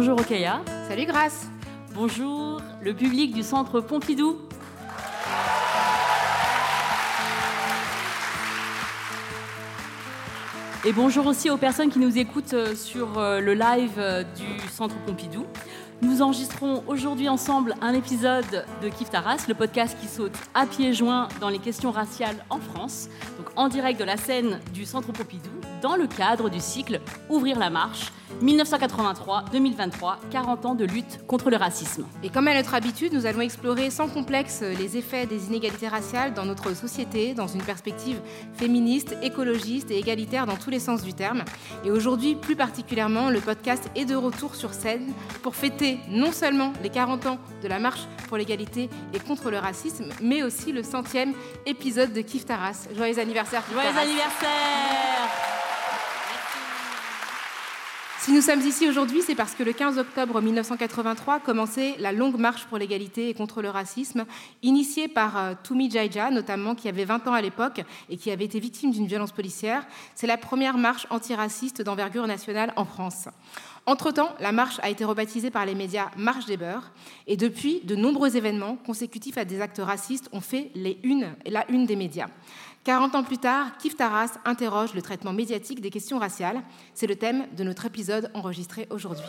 Bonjour Okaya. Salut Grace. Bonjour le public du Centre Pompidou. Et bonjour aussi aux personnes qui nous écoutent euh, sur euh, le live euh, du Centre Pompidou. Nous enregistrons aujourd'hui ensemble un épisode de Kif Taras, le podcast qui saute à pieds joints dans les questions raciales en France, donc en direct de la scène du Centre Pompidou, dans le cadre du cycle Ouvrir la marche 1983-2023, 40 ans de lutte contre le racisme. Et comme à notre habitude, nous allons explorer sans complexe les effets des inégalités raciales dans notre société, dans une perspective féministe, écologiste et égalitaire dans tous les sens du terme. Et aujourd'hui, plus particulièrement, le podcast est de retour sur scène pour fêter non seulement les 40 ans de la marche pour l'égalité et contre le racisme, mais aussi le centième épisode de Kif Taras. Joyeux anniversaire, Kif Joyeux Taras. anniversaire Si nous sommes ici aujourd'hui, c'est parce que le 15 octobre 1983 commençait la longue marche pour l'égalité et contre le racisme, initiée par euh, Toumi Jaija, notamment, qui avait 20 ans à l'époque et qui avait été victime d'une violence policière. C'est la première marche antiraciste d'envergure nationale en France. Entre-temps, la marche a été rebaptisée par les médias Marche des Beurs, et depuis, de nombreux événements consécutifs à des actes racistes ont fait les la une des médias. 40 ans plus tard, Kif Taras interroge le traitement médiatique des questions raciales. C'est le thème de notre épisode enregistré aujourd'hui.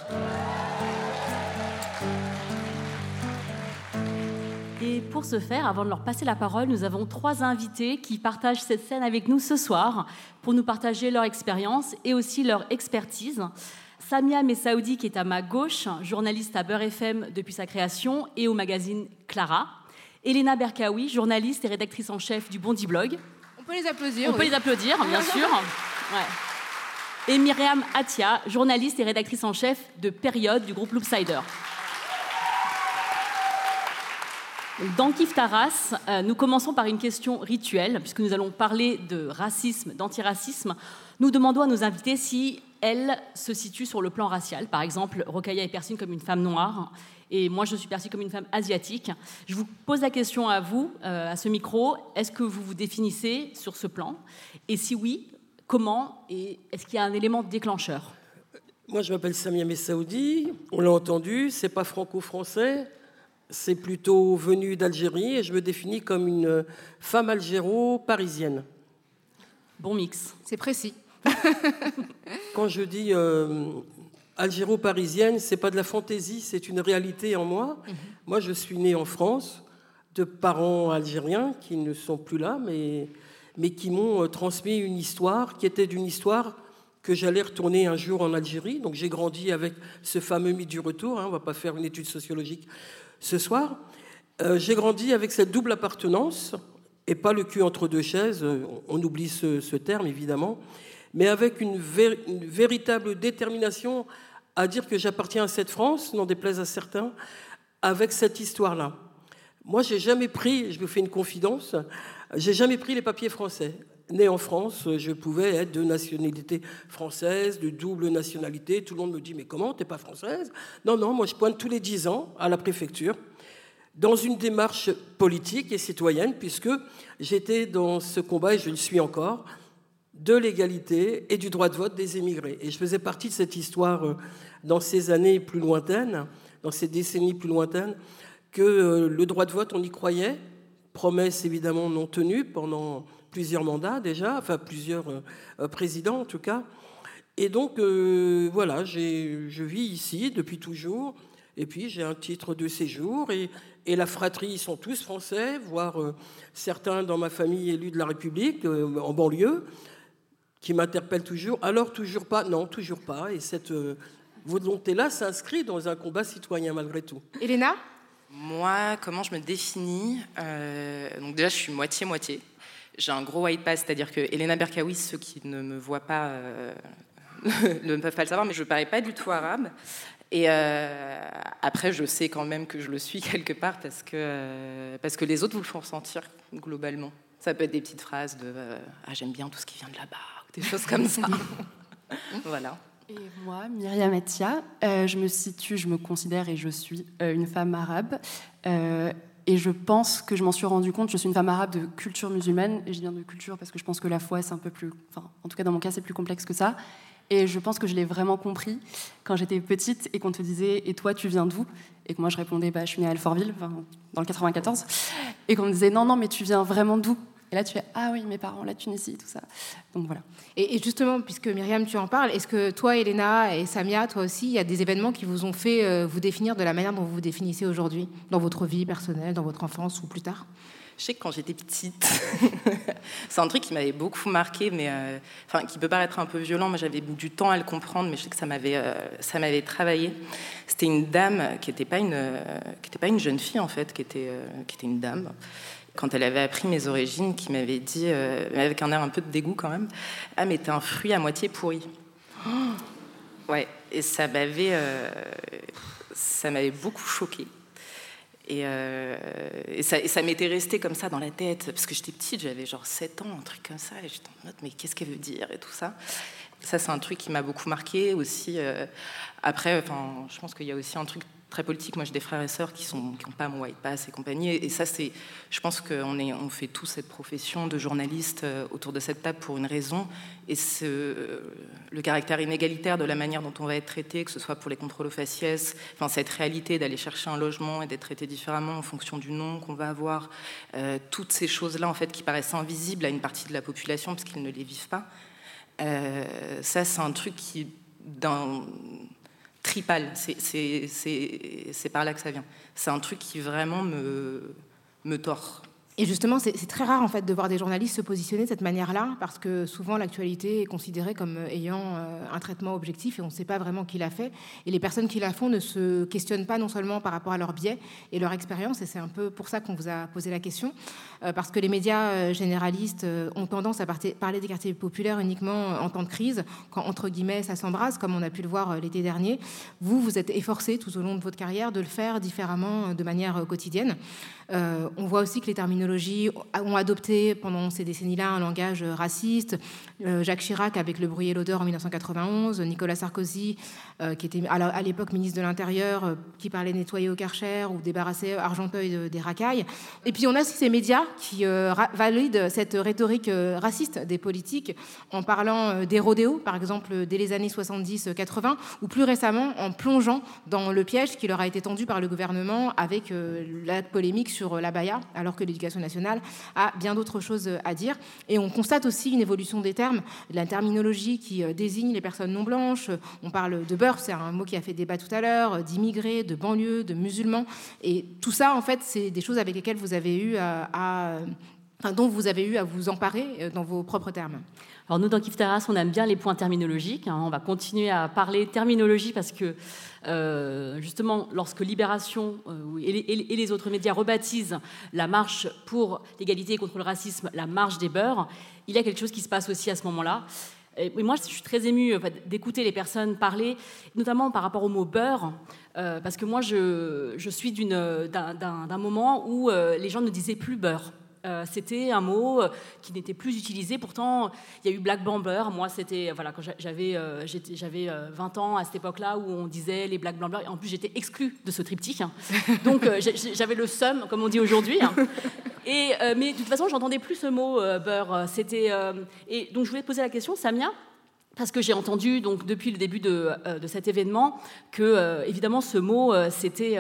Et pour ce faire, avant de leur passer la parole, nous avons trois invités qui partagent cette scène avec nous ce soir pour nous partager leur expérience et aussi leur expertise. Samia Messaoudi, qui est à ma gauche, journaliste à Beurre FM depuis sa création et au magazine Clara. Elena Berkaoui, journaliste et rédactrice en chef du Bondi Blog. On peut les applaudir. On peut les applaudir, bien sûr. Ouais. Et Myriam Atia, journaliste et rédactrice en chef de Période du groupe Loopsider. Dans Kif Taras, euh, nous commençons par une question rituelle, puisque nous allons parler de racisme, d'antiracisme. Nous demandons à nos invités si elles se situent sur le plan racial. Par exemple, Rokaya est perçue comme une femme noire, et moi je suis perçue comme une femme asiatique. Je vous pose la question à vous, euh, à ce micro, est-ce que vous vous définissez sur ce plan? Et si oui, comment Et est-ce qu'il y a un élément déclencheur? Moi, je m'appelle Samia Messaoudi. On l'a entendu, c'est pas franco-français, c'est plutôt venu d'Algérie et je me définis comme une femme algéro-parisienne. Bon mix. C'est précis. Quand je dis euh, algéro-parisienne, c'est pas de la fantaisie, c'est une réalité en moi. Moi, je suis née en France de parents algériens qui ne sont plus là, mais, mais qui m'ont euh, transmis une histoire qui était d'une histoire que j'allais retourner un jour en Algérie. Donc j'ai grandi avec ce fameux mythe du retour. hein, on va pas faire une étude sociologique ce soir. Euh, j'ai grandi avec cette double appartenance et pas le cul entre deux chaises. On oublie ce, ce terme évidemment, mais avec une, vé- une véritable détermination à dire que j'appartiens à cette France, n'en déplaise à certains, avec cette histoire-là. Moi, j'ai jamais pris, je vous fais une confidence, j'ai jamais pris les papiers français. Né en France, je pouvais être de nationalité française, de double nationalité. Tout le monde me dit, mais comment, t'es pas française? Non, non, moi je pointe tous les 10 ans à la préfecture dans une démarche politique et citoyenne, puisque j'étais dans ce combat, et je le suis encore, de l'égalité et du droit de vote des émigrés. Et je faisais partie de cette histoire euh, dans ces années plus lointaines, dans ces décennies plus lointaines, que euh, le droit de vote, on y croyait, promesse évidemment non tenue pendant plusieurs mandats déjà, enfin plusieurs euh, présidents en tout cas. Et donc, voilà, je vis ici depuis toujours. Et puis, j'ai un titre de séjour. Et, la fratrie, ils sont tous français, voire certains dans ma famille élus de la République, en banlieue, qui m'interpellent toujours. Alors, toujours pas Non, toujours pas. Et cette euh, volonté-là s'inscrit dans un combat citoyen, malgré tout. Elena? Moi, comment je me définis Donc déjà, je suis moitié-moitié. J'ai un gros white pass, c'est-à-dire que Elena Berkawi, ceux qui ne me voient pas ne peuvent pas le savoir, mais je ne parais pas du tout arabe. Et euh, après, je sais quand même que je le suis quelque part parce que, euh, parce que les autres vous le font ressentir globalement. Ça peut être des petites phrases de euh, Ah, j'aime bien tout ce qui vient de là-bas, des choses comme ça. voilà. Et moi, Myriam Atia, je me situe, je me considère et je suis une femme arabe. et je pense que je m'en suis rendu compte, je suis une femme arabe de culture musulmane, et je viens de culture parce que je pense que la foi, c'est un peu plus. Enfin, en tout cas, dans mon cas, c'est plus complexe que ça. Et je pense que je l'ai vraiment compris quand j'étais petite et qu'on te disait Et toi, tu viens d'où? Et que moi, je répondais bah, Je suis née à Alfortville, dans le 94. Et qu'on me disait Non, non, mais tu viens vraiment d'où? Et là, tu fais Ah oui, mes parents, la Tunisie, tout ça. Donc voilà. Et, justement, puisque Myriam, tu en parles, est-ce que toi, Elena et Samia, toi aussi, il y a des événements qui vous ont fait euh, vous définir de la manière dont vous vous définissez aujourd'hui, dans votre vie personnelle, dans votre enfance ou plus tard? Je sais que quand j'étais petite, c'est un truc qui m'avait beaucoup marqué, mais euh, enfin, qui peut paraître un peu violent. Moi, j'avais du temps à le comprendre, mais je sais que ça m'avait, euh, ça m'avait travaillé. C'était une dame qui n'était pas une, euh, qui était pas une jeune fille en fait, qui était, qui était une dame. Quand elle avait appris mes origines, qui m'avait dit, avec un air un peu de dégoût quand même, ah mais t'es un fruit à moitié pourri. ouais, et ça m'avait, ça m'avait beaucoup choqué. Euh, et, ça, ça m'était resté comme ça dans la tête, parce que j'étais petite, j'avais genre 7 ans, un truc comme ça, et j'étais en mode, mais qu'est-ce qu'elle veut dire et tout ça. Ça, c'est un truc qui m'a beaucoup marqué aussi. Euh, après, je pense qu'il y a aussi un truc très politique. Moi, j'ai des frères et sœurs qui n'ont pas mon white pass et compagnie. Et, ça, c'est, je pense qu'on fait tous cette profession de journaliste euh, autour de cette table pour une raison. Et ce, le caractère inégalitaire de la manière dont on va être traité, que ce soit pour les contrôles aux faciès, enfin, cette réalité d'aller chercher un logement et d'être traité différemment en fonction du nom qu'on va avoir, euh, toutes ces choses-là, en fait, qui paraissent invisibles à une partie de la population parce qu'ils ne les vivent pas. Euh, ça, c'est un truc qui, dans tripale. C'est par là que ça vient. C'est un truc qui vraiment me, me tord. Et justement, c'est très rare en fait de voir des journalistes se positionner de cette manière-là, parce que souvent l'actualité est considérée comme ayant euh, un traitement objectif et on ne sait pas vraiment qui l'a fait. Et les personnes qui la font ne se questionnent pas non seulement par rapport à leur biais et leur expérience, et c'est un peu pour ça qu'on vous a posé la question, euh, parce que les médias euh, généralistes ont tendance à parler des quartiers populaires uniquement en temps de crise, quand entre guillemets ça s'embrase, comme on a pu le voir l'été dernier. Vous, vous êtes efforcé tout au long de votre carrière de le faire différemment, de manière quotidienne. On voit aussi que les terminologies ont adopté pendant ces décennies-là un langage raciste. Euh, Jacques Chirac avec le bruit et l'odeur en 1991, Nicolas Sarkozy, euh, qui était à l'époque ministre de l'Intérieur, euh, qui parlait nettoyer au karcher ou débarrasser Argenteuil des racailles. Et puis on a aussi ces médias qui valident cette rhétorique raciste des politiques en parlant des rodéos, par exemple, dès les années 70-80, ou plus récemment en plongeant dans le piège qui leur a été tendu par le gouvernement avec la polémique sur la baya, alors que l'éducation nationale a bien d'autres choses à dire. Et on constate aussi une évolution des termes, de la terminologie qui euh, désigne les personnes non blanches. On parle de beurre, c'est un mot qui a fait débat tout à l'heure, d'immigrés, de banlieues, de musulmans. Et tout ça, en fait, c'est des choses avec lesquelles vous avez eu à, dont vous avez eu à vous emparer euh, dans vos propres termes. Alors nous, dans Kiftaras, on aime bien les points terminologiques. Hein. On va continuer à parler terminologie parce que euh, justement, lorsque Libération euh, et, les, autres médias rebaptisent la marche pour l'égalité et contre le racisme la marche des beurs, il y a quelque chose qui se passe aussi à ce moment-là. Et moi, je suis très émue d'écouter les personnes parler, notamment par rapport au mot beurre, euh, parce que moi, je, je suis d'un moment où les gens ne disaient plus beurre. Euh, c'était un mot euh, qui n'était plus utilisé. Pourtant, il y a eu Black Blamber. Moi, c'était voilà quand j'avais euh, j'avais 20 ans à cette époque-là où on disait les Black Blamber. En plus, j'étais exclue de ce triptyque. Hein. Donc, j'avais le seum, comme on dit aujourd'hui. Hein. Et mais de toute façon, j'entendais plus ce mot beurre. C'était et donc je voulais te poser la question, Samia parce que j'ai entendu donc depuis le début de, euh, cet événement que euh, évidemment ce mot euh, c'était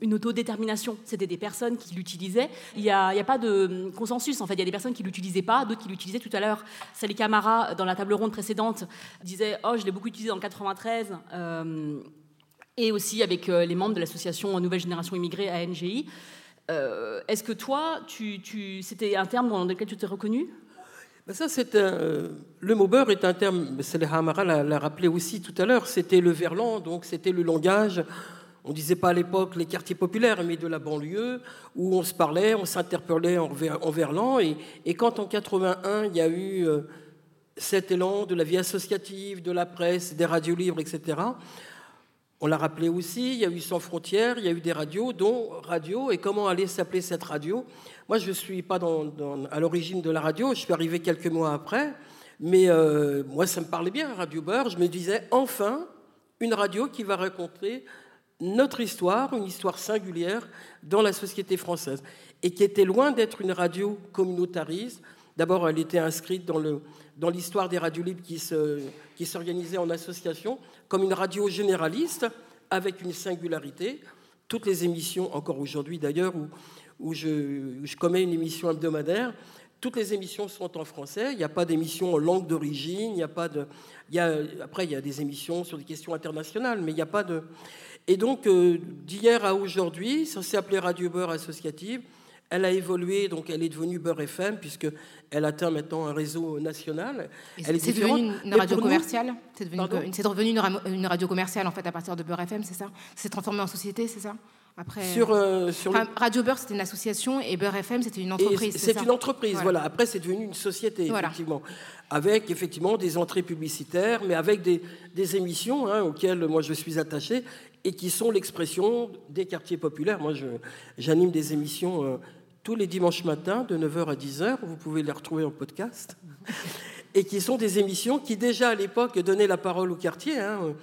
une autodétermination. C'était des personnes qui l'utilisaient. Il n'y a, pas de consensus en fait. Il y a des personnes qui l'utilisaient pas, d'autres qui l'utilisaient tout à l'heure. Sally Camara dans la table ronde précédente disait oh je l'ai beaucoup utilisé en 93 et aussi avec les membres de l'association Nouvelle Génération Immigrée à NGI. Est-ce que toi, c'était un terme dans lequel tu t'es reconnu? C'est euh, le mot beurre est un terme, Saleh Hamara l'a rappelé aussi tout à l'heure, c'était le verlan, donc c'était le langage. on disait pas à l'époque les quartiers populaires, mais de la banlieue, où on se parlait, on s'interpellait en, verlan. Et, et, quand en 81, il y a eu euh, cet élan de la vie associative, de la presse, des radios libres, etc., on l'a rappelé aussi, il y a eu Sans frontières, il y a eu des radios, dont Radio. Et comment allait s'appeler cette radio? Moi, je ne suis pas à l'origine de la radio, je suis arrivé quelques mois après. Mais euh, moi, ça me parlait bien, Radio Beurre. Je me disais, enfin, une radio qui va raconter notre histoire, une histoire singulière dans la société française, et qui était loin d'être une radio communautariste. D'abord, elle était inscrite dans l'histoire dans des radios libres qui s'organisaient qui en association, comme une radio généraliste, avec une singularité. Toutes les émissions, encore aujourd'hui d'ailleurs, où, je, commets une émission hebdomadaire, toutes les émissions sont en français. Il n'y a pas d'émission en langue d'origine. Il n'y a pas de. Après, il y a des émissions sur des questions internationales, mais il n'y a pas de. Et donc, euh, d'hier à aujourd'hui, ça s'est appelé Radio Beurre Associative. Elle a évolué, donc elle est devenue Beurre FM, puisqu'elle atteint maintenant un réseau national. Elle est, devenue une, radio commerciale C'est devenu, une, radio commerciale, en fait, à partir de Beurre FM, c'est ça? C'est transformé en société, c'est ça? Après, sur, euh, sur Radio Beurre, c'était une association et Beurre FM, c'était une entreprise. C'est une entreprise, voilà. Après, c'est devenu une société, effectivement. Avec, effectivement, des entrées publicitaires, mais avec des, des émissions hein, auxquelles moi je suis attaché et qui sont l'expression des quartiers populaires. Moi, j'anime des émissions euh, tous les dimanches matins de 9h à 10h. Vous pouvez les retrouver en podcast. et qui sont des émissions qui, déjà à l'époque, donnaient la parole au quartier. 9h, hein.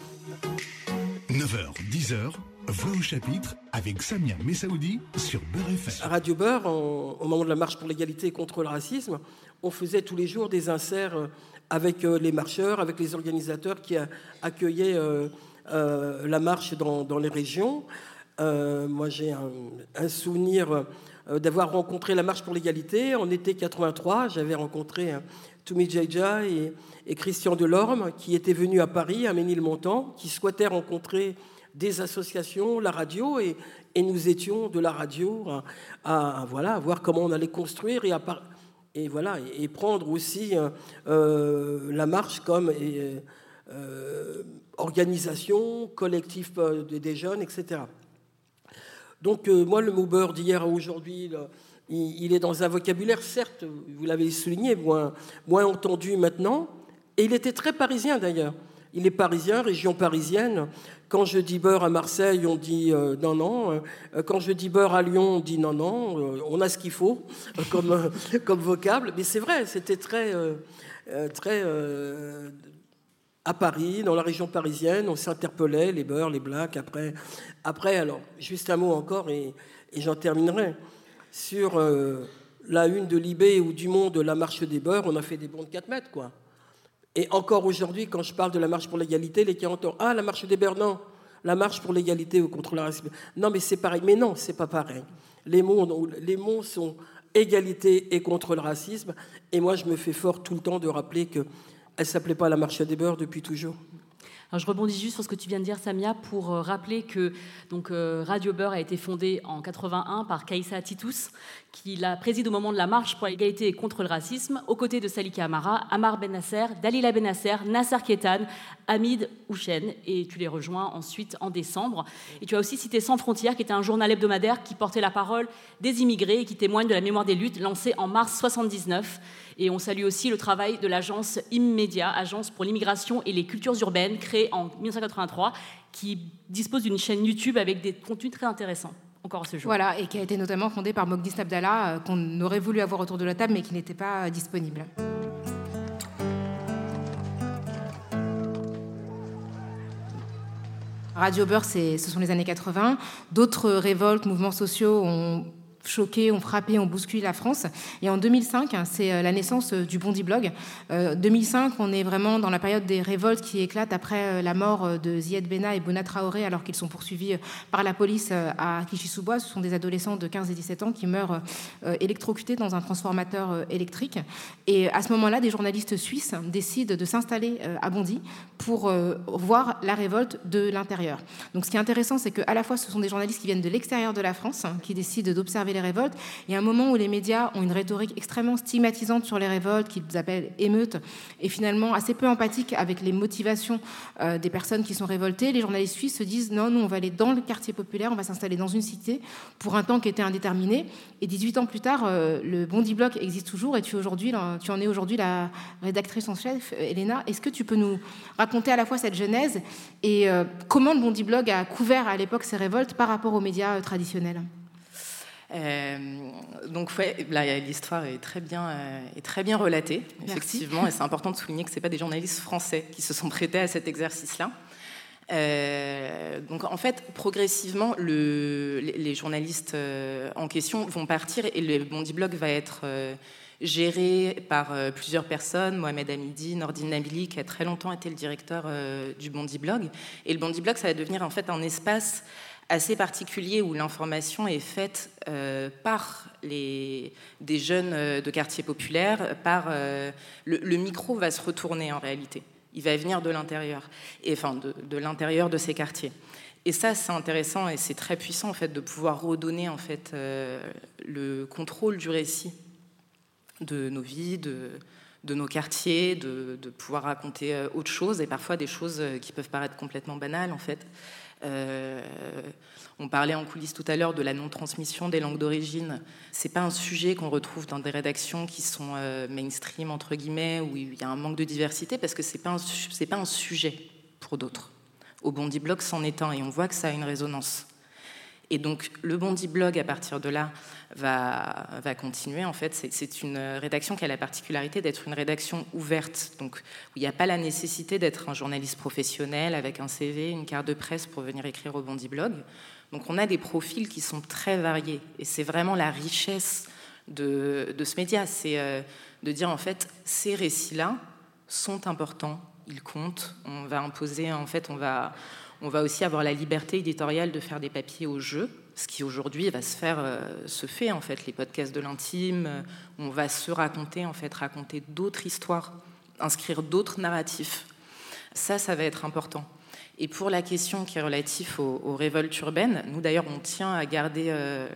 10h. Voix au chapitre avec Samia Messaoudi sur Beurre FM. Radio Beurre, au moment de la marche pour l'égalité et contre le racisme, on faisait tous les jours des inserts euh, avec euh, les marcheurs, avec les organisateurs qui accueillaient euh, la marche dans, les régions. Euh, moi, j'ai un, souvenir d'avoir rencontré la marche pour l'égalité. En été 83, j'avais rencontré Toumi Jaija et, Christian Delorme, qui étaient venus à Paris, à Ménilmontant, qui souhaitaient rencontrer des associations, la radio, et, nous étions de la radio à, voilà, voir comment on allait construire et, voilà, et, prendre aussi la marche comme organisation, collectif euh, des jeunes, etc. Donc euh, moi, le mot beurre d'hier à aujourd'hui, il, est dans un vocabulaire, certes, vous l'avez souligné, moins, entendu maintenant, et il était très parisien d'ailleurs. Il est parisien, région parisienne. Quand je dis beurre à Marseille, on dit euh, non, non. quand je dis beurre à Lyon, on dit non, non. on a ce qu'il faut comme, comme vocable. Mais c'est vrai, c'était très, très à Paris, dans la région parisienne, on s'interpellait, les beurs, les blacks. Après, après alors, juste un mot encore et, j'en terminerai. Sur euh, la une de Libé ou du Monde, la marche des beurs, on a fait des bons de 4 mètres, quoi. Et encore aujourd'hui, quand je parle de la marche pour l'égalité, les 40 ans, ah, la marche des beurs, non, la marche pour l'égalité ou contre le racisme. Non, mais c'est pareil. Mais non, c'est pas pareil. Les mots, les mots sont égalité et contre le racisme. Et moi, je me fais fort tout le temps de rappeler que elle s'appelait pas la marche des beurs depuis toujours je rebondis juste sur ce que tu viens de dire, Samia, pour euh, rappeler que donc, euh, Radio Beurre a été fondée en 81 par Kaïsa Titus, qui la préside au moment de la marche pour l'égalité et contre le racisme, aux côtés de Salika Amara, Amar Benasser, Dalila Benasser, Nasser Ketan, Hamid Houchen, et tu les rejoins ensuite en décembre. Et tu as aussi cité Sans Frontières, qui était un journal hebdomadaire qui portait la parole des immigrés et qui témoigne de la mémoire des luttes lancée en mars 79. Et on salue aussi le travail de l'agence Immédia, agence pour l'immigration et les cultures urbaines, créée en 1983, qui dispose d'une chaîne YouTube avec des contenus très intéressants. Encore ce jour. Voilà, et qui a été notamment fondée par Mogdis Abdallah, euh, qu'on aurait voulu avoir autour de la table, mais qui n'était pas euh, disponible. Radio Beurre, ce sont les années 80. D'autres révoltes, mouvements sociaux ont choqué, ont frappé, ont bousculé la France. Et en 2005, hein, c'est euh, la naissance euh, du Bondi Blog. 2005, euh, on est vraiment dans la période des révoltes qui éclatent après la mort de Zied Bena et Bona Traoré, alors qu'ils sont poursuivis par la police à Kichisoubois. Ce sont des adolescents de 15 et 17 ans qui meurent électrocutés dans un transformateur électrique. Et à ce moment-là, des journalistes suisses décident de s'installer à Bondy pour voir la révolte de l'intérieur. Donc ce qui est intéressant, c'est qu'à la fois, ce sont des journalistes qui viennent de l'extérieur de la France, hein, qui décident d'observer les révoltes. Il y a un moment où les médias ont une rhétorique extrêmement stigmatisante sur les révoltes, qu'ils appellent émeutes, et finalement assez peu empathique avec les motivations euh, des personnes qui sont révoltées. Les journalistes suisses se disent non, nous on va aller dans le quartier populaire, on va s'installer dans une cité pour un temps qui était indéterminé. Et 18 ans plus tard, euh, le Bondi Bloc existe toujours et tu, aujourd'hui, tu en es aujourd'hui la rédactrice en chef, Elena. Est-ce que tu peux nous raconter à la fois cette genèse et euh, comment le Bondi Blog a couvert à l'époque ces révoltes par rapport aux médias traditionnels? Euh, donc ouais, l'histoire est très bien, est très bien relatée, effectivement, et c'est important de souligner que c'est pas des journalistes français qui se sont prêtés à cet exercice-là. Euh, donc en fait, progressivement, le, les, journalistes euh, en question vont partir et le Bondi Blog va être euh, géré par plusieurs personnes. Mohamed Hamidi, Nordine Nabili, qui a très longtemps été le directeur du Bondi Blog. Et le Bondi Blog, ça va devenir en fait un espace assez particulier où l'information est faite par les, des jeunes de quartiers populaires, par le micro va se retourner en réalité il va venir de l'intérieur, enfin de, l'intérieur de ces quartiers. Et ça, c'est intéressant et c'est très puissant en fait de pouvoir redonner en fait euh, le contrôle du récit de nos vies, de, de nos quartiers, de, de, pouvoir raconter euh, autre chose et parfois des choses euh, qui peuvent paraître complètement banales en fait. Euh, on parlait en coulisses tout à l'heure de la non-transmission des langues d'origine. C'est pas un sujet qu'on retrouve dans des rédactions qui sont euh, mainstream entre guillemets où il y a un manque de diversité parce que c'est pas pas un sujet pour d'autres. Au Bondi Blog, c'en est un et on voit que ça a une résonance. Et donc le Bondi Blog, à partir de là, va, va continuer. En fait, c'est une rédaction qui a la particularité d'être une rédaction ouverte, donc où il n'y a pas la nécessité d'être un journaliste professionnel avec un CV, une carte de presse pour venir écrire au Bondi Blog. Donc on a des profils qui sont très variés. Et c'est vraiment la richesse de, de ce média, c'est euh, de dire en fait, ces récits-là sont importants, ils comptent, on va imposer, en fait, on va on va aussi avoir la liberté éditoriale de faire des papiers au jeu, ce qui aujourd'hui va se faire, euh, se fait en fait, les podcasts de l'intime, on va se raconter en fait, raconter d'autres histoires, inscrire d'autres narratifs. Ça, ça va être important. Et pour la question qui est relative aux, révoltes urbaines, nous d'ailleurs on tient à garder, euh,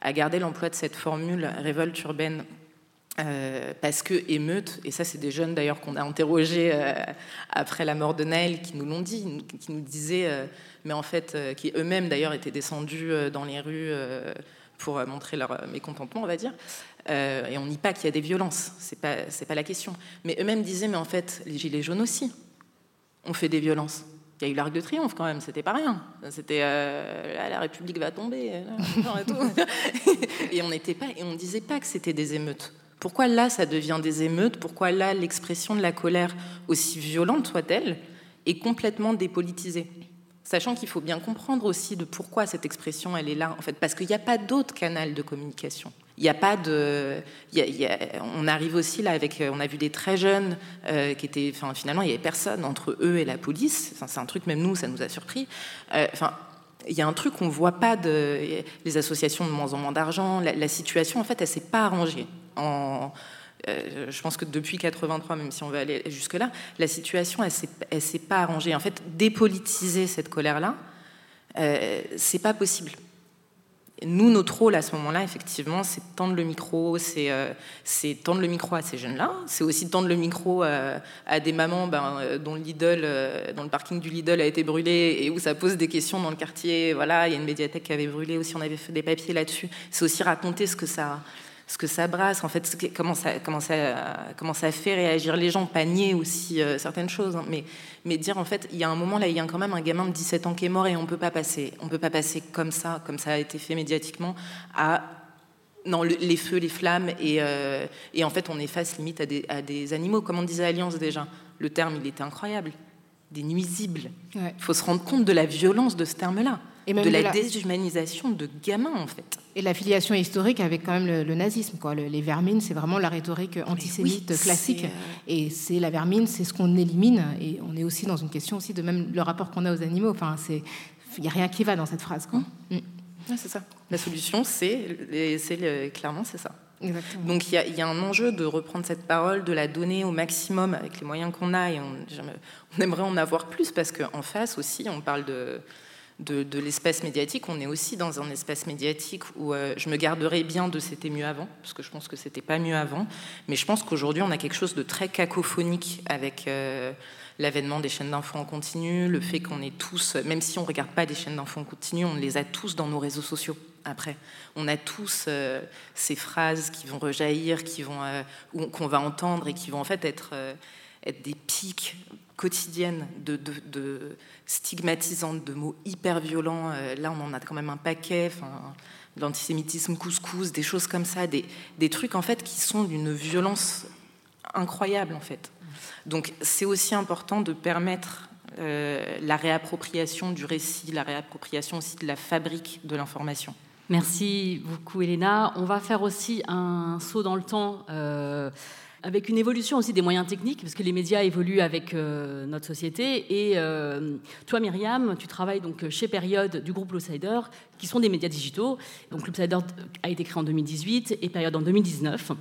à garder l'emploi de cette formule révolte urbaine euh, parce que émeute, et ça c'est des jeunes d'ailleurs qu'on a interrogés euh, après la mort de Naël qui nous l'ont dit, qui nous disaient, euh, mais en fait, qui eux-mêmes d'ailleurs étaient descendus dans les rues pour montrer leur mécontentement, on va dire. et on nie pas qu'il y a des violences, c'est pas, c'est pas la question. Mais eux-mêmes disaient, mais en fait, les Gilets jaunes aussi ont fait des violences. Il y a eu l'Arc de Triomphe quand même, c'était pas rien. C'était la République va tomber, et, on n'était pas, et on disait pas que c'était des émeutes. Pourquoi là, ça devient des émeutes? Pourquoi là, l'expression de la colère, aussi violente soit-elle, est complètement dépolitisée? Sachant qu'il faut bien comprendre aussi de pourquoi cette expression, elle est là, en fait, parce qu'il n'y a pas d'autre canal de communication. Il n'y a pas de. on arrive aussi là avec. On a vu des très jeunes euh, qui étaient. Finalement, il n'y avait personne entre eux et la police. C'est un truc, même nous, ça nous a surpris. Euh, il y a un truc qu'on ne voit pas de les associations de moins en moins d'argent. La, la, situation, en fait, elle s'est pas arrangée. Euh, je pense que depuis 83, même si on veut aller jusque-là, la situation, elle ne s'est pas arrangée. En fait, dépolitiser cette colère-là, euh, c'est pas possible. Nous, notre rôle à ce moment-là, effectivement, c'est tendre le micro, c'est euh, tendre le micro à ces jeunes-là, c'est aussi tendre le micro euh, à des mamans ben, dont, Lidl, dont le parking du Lidl a été brûlé et où ça pose des questions dans le quartier. Voilà, il y a une médiathèque qui avait brûlé aussi, on avait fait des papiers là-dessus. C'est aussi raconter ce que ça, ce que ça brasse, en fait, comment, ça, comment, ça, comment ça fait réagir les gens, panier aussi euh, certaines choses, hein. mais, mais dire en fait, il y a un moment là, il y a quand même un gamin de 17 ans qui est mort et on peut pas passer, on peut pas passer comme ça, comme ça a été fait médiatiquement, à non, les feux, les flammes, et, euh, et, en fait on est face limite à des, à des animaux, comme on disait Alliance déjà. Le terme, il était incroyable, des nuisibles. Il faut se rendre compte de la violence de ce terme-là de la, déshumanisation de gamins, en fait. Et l'affiliation historique avec quand même le, nazisme. Quoi. les vermines, c'est vraiment la rhétorique antisémite classique. Et c'est la vermine, c'est ce qu'on élimine. Et on est aussi dans une question aussi de même le rapport qu'on a aux animaux. Enfin, c'est il n'y a rien qui va dans cette phrase. Quoi. Mmh. Mmh. c'est ça. La solution, c'est clairement c'est ça. Exactement. Donc il y, y, a un enjeu de reprendre cette parole, de la donner au maximum avec les moyens qu'on a, et on, on aimerait en avoir plus parce qu'en face aussi, on parle de, de, l'espace médiatique, on est aussi dans un espace médiatique où euh, je me garderais bien de c'était mieux avant, parce que je pense que c'était pas mieux avant, mais je pense qu'aujourd'hui on a quelque chose de très cacophonique avec euh, l'avènement des chaînes d'infos en continu, le fait qu'on est tous, même si on regarde pas des chaînes d'infos en continu, on les a tous dans nos réseaux sociaux. Après, on a tous euh, ces phrases qui vont rejaillir, qui vont, qu'on va entendre et qui vont en fait être, être des pics quotidiennes de, stigmatisantes, de mots hyper violents. Euh, là, on en a quand même un paquet. l'antisémitisme couscous, des choses comme ça, des, des trucs en fait qui sont d'une violence incroyable en fait. Donc c'est aussi important de permettre euh, la réappropriation du récit, la réappropriation aussi de la fabrique de l'information. Merci beaucoup Elena. On va faire aussi un saut dans le temps. Euh, avec une évolution aussi des moyens techniques, parce que les médias évoluent avec euh, notre société. Et euh, toi, Myriam, tu travailles donc chez Période du groupe Loopsider, qui sont des médias digitaux. Donc Loopsider a été créé en 2018 et Période en 2019.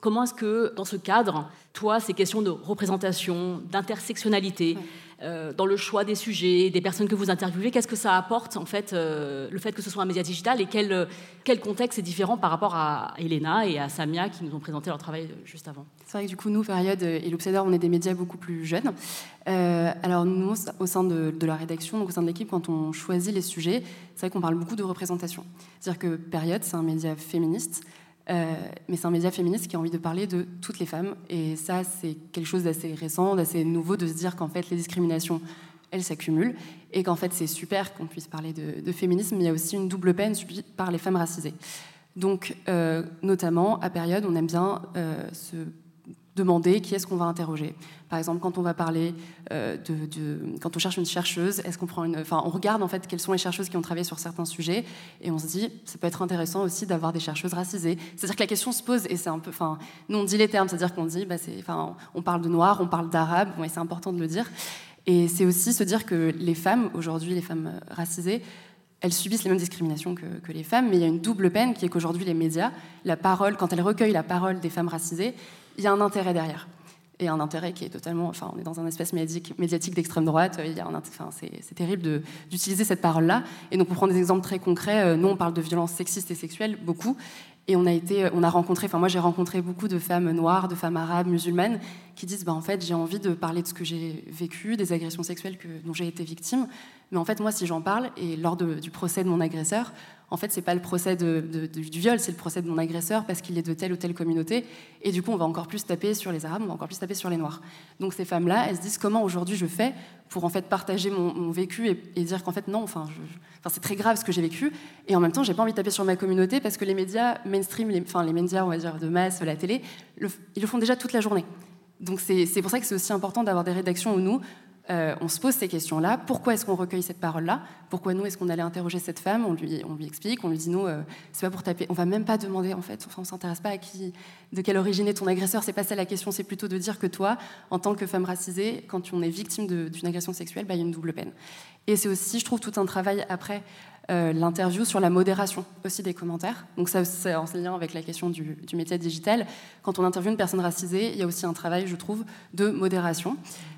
Comment est-ce que, dans ce cadre, toi, ces questions de représentation, d'intersectionnalité, euh, dans le choix des sujets, des personnes que vous interviewez, qu'est-ce que ça apporte, en fait, euh, le fait que ce soit un média digital et quel, quel contexte est différent par rapport à Elena et à Samia qui nous ont présenté leur travail juste avant? C'est vrai que du coup, nous, Période et l'Obsédeur, on est des médias beaucoup plus jeunes. Euh, alors, nous, au sein de, de, la rédaction, donc au sein de l'équipe, quand on choisit les sujets, c'est vrai qu'on parle beaucoup de représentation. C'est-à-dire que Période, c'est un média féministe. Euh, mais c'est un média féministe qui a envie de parler de toutes les femmes. Et ça, c'est quelque chose d'assez récent, d'assez nouveau de se dire qu'en fait, les discriminations, elles s'accumulent. Et qu'en fait, c'est super qu'on puisse parler de, féminisme, mais il y a aussi une double peine subie par les femmes racisées. Donc, euh, notamment, à période, on aime bien euh, se demander qui est-ce qu'on va interroger. Par exemple, quand on va parler euh, de, quand on cherche une chercheuse, est-ce qu'on prend une, enfin, on regarde en fait quelles sont les chercheuses qui ont travaillé sur certains sujets et on se dit, ça peut être intéressant aussi d'avoir des chercheuses racisées. C'est-à-dire que la question se pose et c'est un peu, enfin, nous on dit les termes, c'est-à-dire qu'on dit, bah, enfin, on parle de noir, on parle d'arabe, et c'est important de le dire. Et c'est aussi se dire que les femmes aujourd'hui, les femmes racisées, elles subissent les mêmes discriminations que, que, les femmes, mais il y a une double peine qui est qu'aujourd'hui les médias, la parole, quand elles recueillent la parole des femmes racisées, il y a un intérêt derrière. Et un intérêt qui est totalement. Enfin, on est dans un espace médiatique, médiatique d'extrême droite. Il y a un, enfin, c'est terrible d'utiliser cette parole-là. Et donc, pour prendre des exemples très concrets, euh, nous, on parle de violences sexistes et sexuelles, beaucoup. Et on a été, on a rencontré, enfin moi j'ai rencontré beaucoup de femmes noires, de femmes arabes, musulmanes, qui disent, bah, en fait j'ai envie de parler de ce que j'ai vécu, des agressions sexuelles que, dont j'ai été victime, mais en fait moi si j'en parle, et lors du procès de mon agresseur, en fait, c'est pas le procès du viol, c'est le procès de mon agresseur parce qu'il est de telle ou telle communauté. Et du coup, on va encore plus taper sur les Arabes, on va encore plus taper sur les Noirs. Donc ces femmes-là, elles se disent comment aujourd'hui je fais pour en fait partager mon, vécu et, dire qu'en fait non, enfin, c'est très grave ce que j'ai vécu. Et en même temps, j'ai pas envie de taper sur ma communauté parce que les médias mainstream, les, enfin les médias, on va dire de masse, la télé, ils le font déjà toute la journée. Donc c'est pour ça que c'est aussi important d'avoir des rédactions où nous, euh, on se pose ces questions-là. Pourquoi est-ce qu'on recueille cette parole-là? Pourquoi nous est-ce qu'on allait interroger cette femme? On lui, on lui explique, on lui dit nous, euh, c'est pas pour taper. On va même pas demander en fait. Enfin, on s'intéresse pas à qui, de quelle origine est ton agresseur. C'est pas ça la question. C'est plutôt de dire que toi, en tant que femme racisée, quand on est victime d'une agression sexuelle, bah, il y a une double peine. Et c'est aussi, je trouve, tout un travail après euh, l'interview sur la modération aussi des commentaires. Donc ça, c'est en lien avec la question du, métier digital. Quand on interviewe une personne racisée, il y a aussi un travail, je trouve, de modération.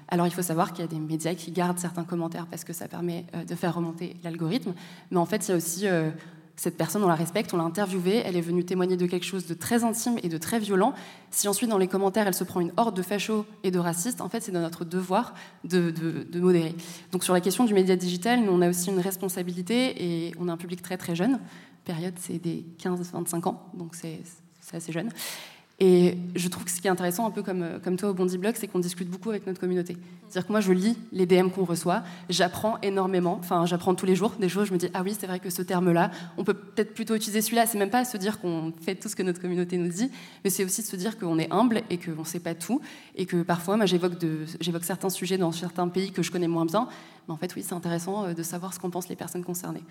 Alors il faut savoir qu'il y a des médias qui gardent certains commentaires parce que ça permet euh, de faire remonter l'algorithme. Mais en fait, il y a aussi euh, cette personne, on la respecte, on l'a interviewée, elle est venue témoigner de quelque chose de très intime et de très violent. Si ensuite dans les commentaires elle se prend une horde de fachos et de racistes, en fait c'est de notre devoir de, de, modérer. Donc sur la question du média digital, nous on a aussi une responsabilité et on a un public très très jeune. Période c'est des 15-25 ans, donc c'est assez jeune. Et je trouve que ce qui est intéressant, un peu comme, comme toi au Bondi Blog, c'est qu'on discute beaucoup avec notre communauté. C'est-à-dire que moi, je lis les DM qu'on reçoit, j'apprends énormément, enfin, j'apprends tous les jours des choses, je me dis, ah oui, c'est vrai que ce terme-là, on peut peut-être plutôt utiliser celui-là. C'est même pas se dire qu'on fait tout ce que notre communauté nous dit, mais c'est aussi se dire qu'on est humble et qu'on ne sait pas tout, et que parfois, moi, j'évoque certains sujets dans certains pays que je connais moins bien, en fait, oui, c'est intéressant euh, de savoir ce qu'en pensent les personnes concernées.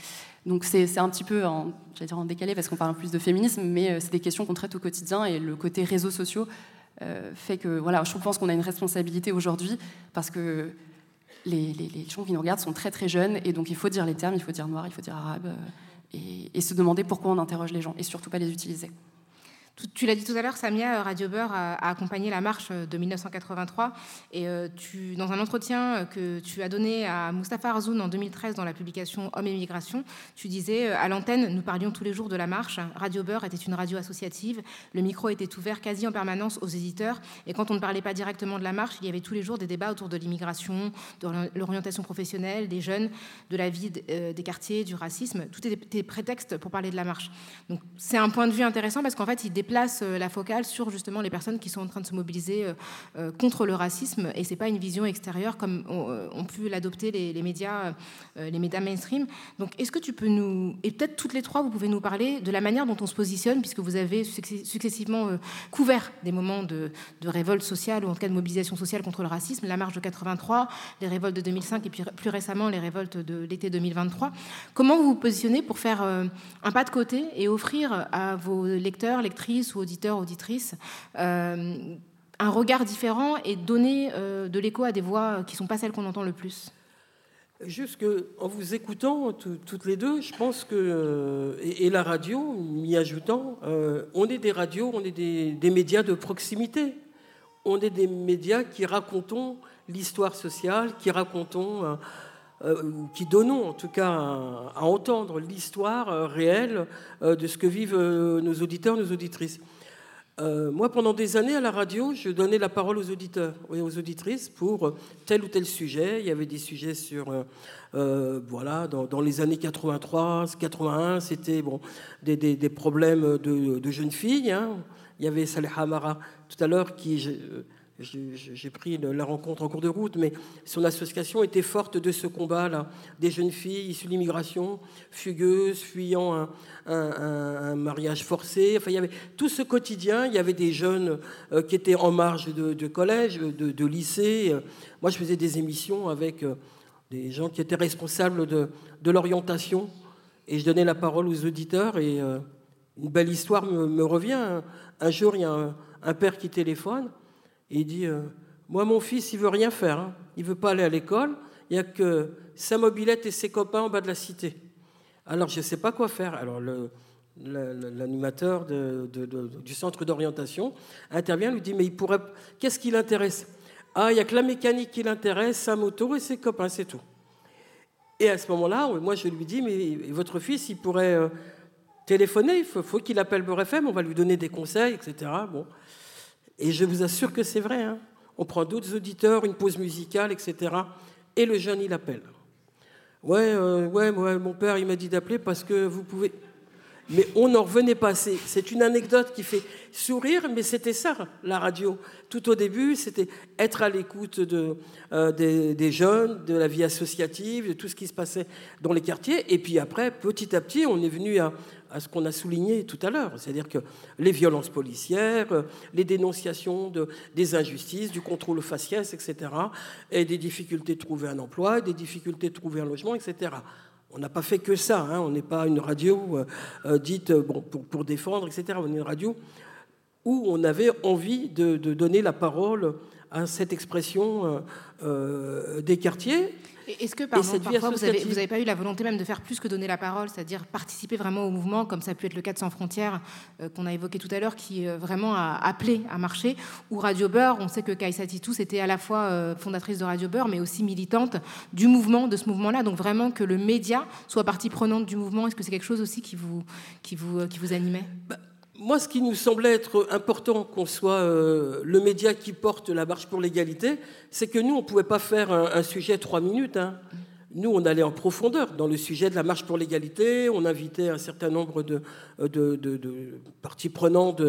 Donc c'est un petit peu en, dire en décalé parce qu'on parle plus de féminisme, mais euh, c'est des questions qu'on traite au quotidien et le côté réseaux sociaux euh, fait que, voilà, je pense qu'on a une responsabilité aujourd'hui parce que les, gens qui nous regardent sont très très jeunes et donc il faut dire les termes, il faut dire noir, il faut dire arabe et, et se demander pourquoi on interroge les gens et surtout pas les utiliser. Tu l'as dit tout à l'heure, Samia, Radio Beurre a, accompagné la marche de 1983. Et euh, dans un entretien que tu as donné à Mustapha Arzoun en 2013 dans la publication Homme et Migration, tu disais euh, À l'antenne, nous parlions tous les jours de la marche. Radio Beurre était une radio associative. Le micro était ouvert quasi en permanence aux éditeurs. Et quand on ne parlait pas directement de la marche, il y avait tous les jours des débats autour de l'immigration, de l'orientation professionnelle, des jeunes, de la vie euh, des quartiers, du racisme. Tout était prétexte pour parler de la marche. Donc c'est un point de vue intéressant parce qu'en fait, il place euh, la focale sur justement les personnes qui sont en train de se mobiliser euh, euh, contre le racisme et c'est pas une vision extérieure comme ont, pu l'adopter les, médias, les médias mainstream. Donc est-ce que tu peux nous et peut-être toutes les trois vous pouvez nous parler de la manière dont on se positionne puisque vous avez successivement couvert des moments de, révolte sociale ou en tout cas de mobilisation sociale contre le racisme, la marche de 83, les révoltes de 2005 et puis plus récemment les révoltes de l'été 2023. Comment vous vous positionnez pour faire un pas de côté et offrir à vos lecteurs, lectrices ou auditeurs, auditrices, euh, un regard différent et donner euh, de l'écho à des voix qui ne sont pas celles qu'on entend le plus Juste en vous écoutant toutes les deux, je pense que, euh, et, la radio, m'y ajoutant, on est des radios, on est des, médias de proximité. On est des médias qui racontons l'histoire sociale, qui racontons, qui donnons en tout cas à entendre l'histoire réelle de ce que vivent nos auditeurs, nos auditrices. Euh, moi, pendant des années à la radio, je donnais la parole aux auditeurs et aux auditrices pour tel ou tel sujet. Il y avait des sujets sur, euh, euh, voilà, dans, les années 83, 81, c'était bon, des, problèmes de, de, jeunes filles. Hein. Il y avait Saleh Hamara tout à l'heure qui j'ai pris la rencontre en cours de route, mais son association était forte de ce combat-là. Des jeunes filles issues de l'immigration, fugueuses, fuyant un, mariage forcé. Enfin, il y avait tout ce quotidien. Il y avait des jeunes euh, qui étaient en marge de, collège, de, lycée. Moi, je faisais des émissions avec euh, des gens qui étaient responsables de, l'orientation. Et je donnais la parole aux auditeurs. Et euh, une belle histoire me, revient. Un jour, il y a un père qui téléphone il dit euh, Moi, mon fils, il veut rien faire. Hein. Il veut pas aller à l'école. Il n'y a que sa mobilette et ses copains en bas de la cité. Alors, je ne sais pas quoi faire. Alors, l'animateur du centre d'orientation intervient, lui dit Mais il pourrait. Qu'est-ce qui l'intéresse? Ah, il n'y a que la mécanique qui l'intéresse, sa moto et ses copains, c'est tout. Et à ce moment-là, moi, je lui dis Mais votre fils, il pourrait. Euh, téléphoner, il faut, qu'il appelle Beurre FM, on va lui donner des conseils, etc. Bon. Et je vous assure que c'est vrai. Hein. On prend d'autres auditeurs, une pause musicale, etc. Et le jeune, il appelle. Ouais, euh, ouais, ouais, mon père, il m'a dit d'appeler parce que vous pouvez. Mais on n'en revenait pas. C'est une anecdote qui fait sourire, mais c'était ça, la radio. Tout au début, c'était être à l'écoute de, euh, des, des, jeunes, de la vie associative, de tout ce qui se passait dans les quartiers. Et puis après, petit à petit, on est venu à, à ce qu'on a souligné tout à l'heure, c'est-à-dire que les violences policières, les dénonciations de, des injustices, du contrôle faciès, etc., et des difficultés de trouver un emploi, des difficultés de trouver un logement, etc. On n'a pas fait que ça, hein. on n'est pas une radio euh, euh, dite pour, pour, défendre, etc. On est une radio où on avait envie de, donner la parole à cette expression euh, des quartiers. Est-ce que parfois vous n'avez pas eu la volonté même de faire plus que donner la parole, c'est-à-dire participer vraiment au mouvement, comme ça a pu être le cas de Sans Frontières euh, qu'on a évoqué tout à l'heure, qui euh, vraiment a appelé à marcher, ou Radio Beurre, on sait que Kaïsa Titou était à la fois euh, fondatrice de Radio Beurre, mais aussi militante du mouvement, de ce mouvement-là, donc vraiment que le média soit partie prenante du mouvement, est-ce que c'est quelque chose aussi qui vous, qui vous, qui vous animait? Bah, moi, ce qui nous semblait être important qu'on soit euh, le média qui porte la marche pour l'égalité, c'est que nous, on ne pouvait pas faire un, sujet trois minutes. Hein. Nous, on allait en profondeur dans le sujet de la marche pour l'égalité. On invitait un certain nombre de, de, parties prenantes.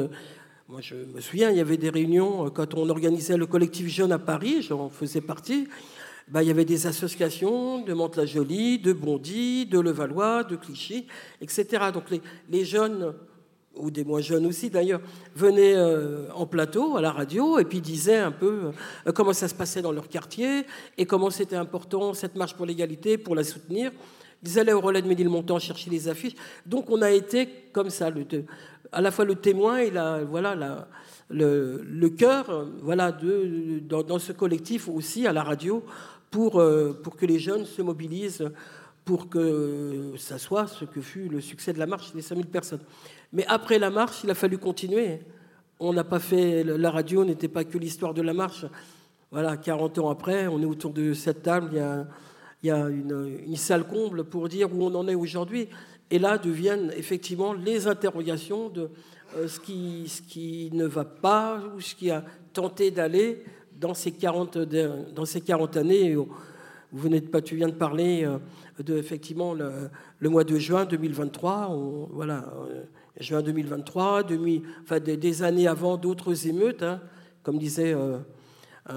Moi, je me souviens, il y avait des réunions euh, quand on organisait le collectif Jeune à Paris, j'en faisais partie. Ben, il y avait des associations de Mantes-la-Jolie, de Bondy, de Levallois, de Clichy, etc. Donc les jeunes ou des moins jeunes aussi d'ailleurs, venaient euh, en plateau à la radio et puis disaient un peu euh, comment ça se passait dans leur quartier et comment c'était important cette marche pour l'égalité, pour la soutenir. Ils allaient au relais de Ménilmontant chercher les affiches. Donc on a été comme ça, à la fois le témoin et la, voilà, le, cœur voilà, de, dans, ce collectif aussi à la radio pour, euh, pour que les jeunes se mobilisent pour que ça soit ce que fut le succès de la marche des 5000 personnes. Mais après la marche, il a fallu continuer. On n'a pas fait, la radio n'était pas que l'histoire de la marche. Voilà, 40 ans après, on est autour de cette table, il y a, une, salle comble pour dire où on en est aujourd'hui. Et là deviennent effectivement les interrogations de euh, ce, qui, ne va pas ou ce qui a tenté d'aller dans ces 40, dans ces 40 années. Vous venez de, tu viens de parler euh, de effectivement le, le mois de juin 2023. voilà, euh, juin 2023, demi, enfin, des, années avant d'autres émeutes, hein, comme disait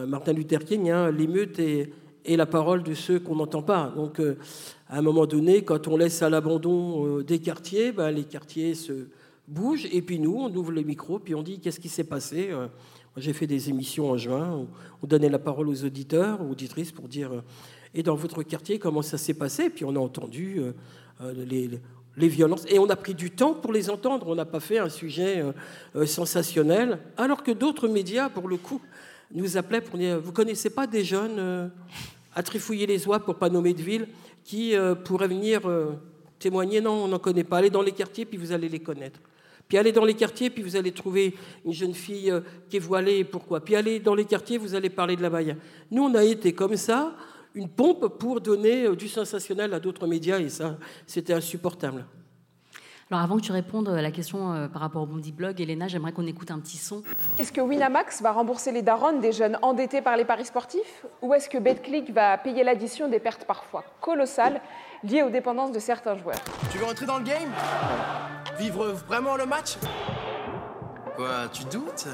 Martin Luther King, hein, l'émeute est, la parole de ceux qu'on n'entend pas. Donc, à un moment donné, quand on laisse à l'abandon des quartiers, ben, les quartiers se bougent, et puis nous, on ouvre les micros, puis on dit qu'est-ce qui s'est passé j'ai fait des émissions en juin, on donnait la parole aux auditeurs, aux auditrices pour dire euh, et dans votre quartier, comment ça s'est passé? Puis on a entendu euh, euh, les, violences. Et on a pris du temps pour les entendre. On n'a pas fait un sujet sensationnel. Alors que d'autres médias, pour le coup, nous appelaient pour dire Vous connaissez pas des jeunes à trifouiller les oies pour pas nommer de ville qui pourraient venir témoigner? Non, on n'en connaît pas. Allez dans les quartiers, puis vous allez les connaître. Puis allez dans les quartiers, puis vous allez trouver une jeune fille euh, qui est voilée, pourquoi? Puis allez dans les quartiers, vous allez parler de la Baïa. Nous, on a été comme ça, une pompe pour donner euh, du sensationnel à d'autres médias, et ça, c'était insupportable. Alors avant que tu répondes à la question euh, par rapport au Bondi Blog, Elena, j'aimerais qu'on écoute un petit son. Est-ce que Winamax va rembourser les darons des jeunes endettés par les paris sportifs Ou est-ce que BetClick va payer l'addition des pertes parfois colossales liées aux dépendances de certains joueurs? Tu veux rentrer dans le game? Vivre vraiment le match? Quoi, tu doutes?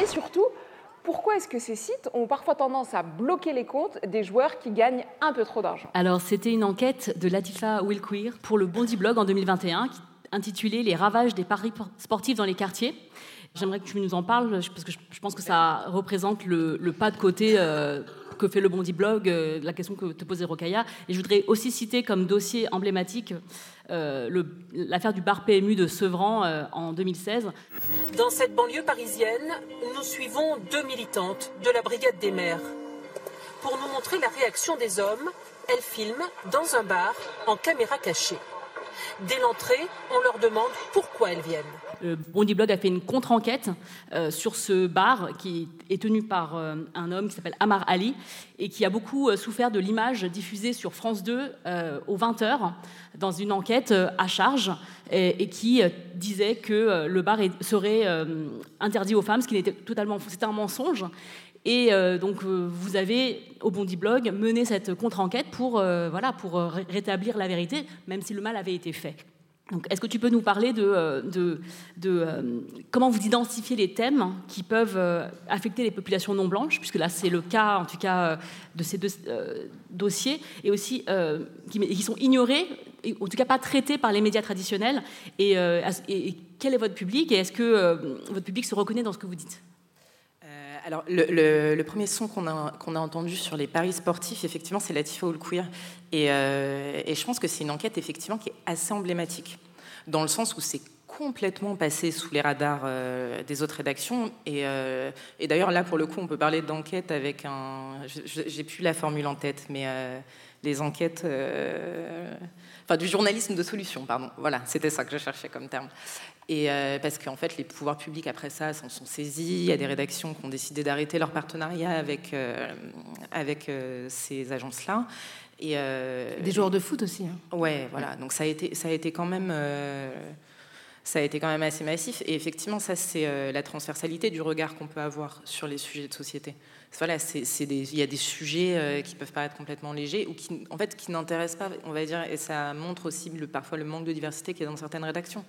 Et surtout, pourquoi est-ce que ces sites ont parfois tendance à bloquer les comptes des joueurs qui gagnent un peu trop d'argent? Alors, c'était une enquête de Latifa Wilqueer pour le Bondi Blog en 2021, intitulée Les ravages des paris sportifs dans les quartiers. J'aimerais que tu nous en parles, parce que je pense que ça représente le, pas de côté euh, que fait le Bondi Blog, euh, la question que te posait Rokaya. Et je voudrais aussi citer comme dossier emblématique euh, l'affaire du bar PMU de Sevran euh, en 2016. Dans cette banlieue parisienne, nous suivons deux militantes de la Brigade des maires. Pour nous montrer la réaction des hommes, elles filment dans un bar en caméra cachée. Dès l'entrée, on leur demande pourquoi elles viennent. Le Bondi Blog a fait une contre-enquête euh, sur ce bar qui est tenu par euh, un homme qui s'appelle Amar Ali et qui a beaucoup euh, souffert de l'image diffusée sur France 2 aux 20h dans une enquête à charge et, qui disait que le bar serait interdit aux femmes, ce qui était totalement c'était un mensonge. Et donc, vous avez, au Bondi Blog, mené cette contre-enquête pour, voilà, pour rétablir la vérité, même si le mal avait été fait. Est-ce que tu peux nous parler de, euh, de, euh, comment vous identifiez les thèmes qui peuvent euh, affecter les populations non blanches, puisque là c'est le cas en tout cas de ces deux dossiers, et aussi qui, sont ignorés, en tout cas pas traités par les médias traditionnels, et, quel est votre public, et est-ce que votre public se reconnaît dans ce que vous dites? Alors, le, premier son qu'on a, entendu sur les paris sportifs, effectivement, c'est Latifa Oul Queer. Et, et, je pense que c'est une enquête, effectivement, qui est assez emblématique dans le sens où c'est complètement passé sous les radars euh, des autres rédactions. Euh, et, d'ailleurs, là, pour le coup, on peut parler d'enquête avec un... J'ai plus la formule en tête, mais euh, les enquêtes... enfin, du journalisme de solution, pardon. Voilà, c'était ça que je cherchais comme terme. Et parce qu'en fait, les pouvoirs publics, après ça, s'en sont saisis. Il y a des rédactions qui ont décidé d'arrêter leur partenariat avec, avec ces agences-là. Euh, des joueurs de foot aussi. Hein. Ouais, voilà. Donc ça a été, ça a été quand même. Euh, ça a été quand même assez massif. Et effectivement, ça, c'est euh, la transversalité du regard qu'on peut avoir sur les sujets de société. Voilà, il y a des sujets qui peuvent paraître complètement légers ou qui, en fait, qui n'intéressent pas, on va dire, et ça montre aussi le, parfois le manque de diversité qu'il y a dans certaines rédactions.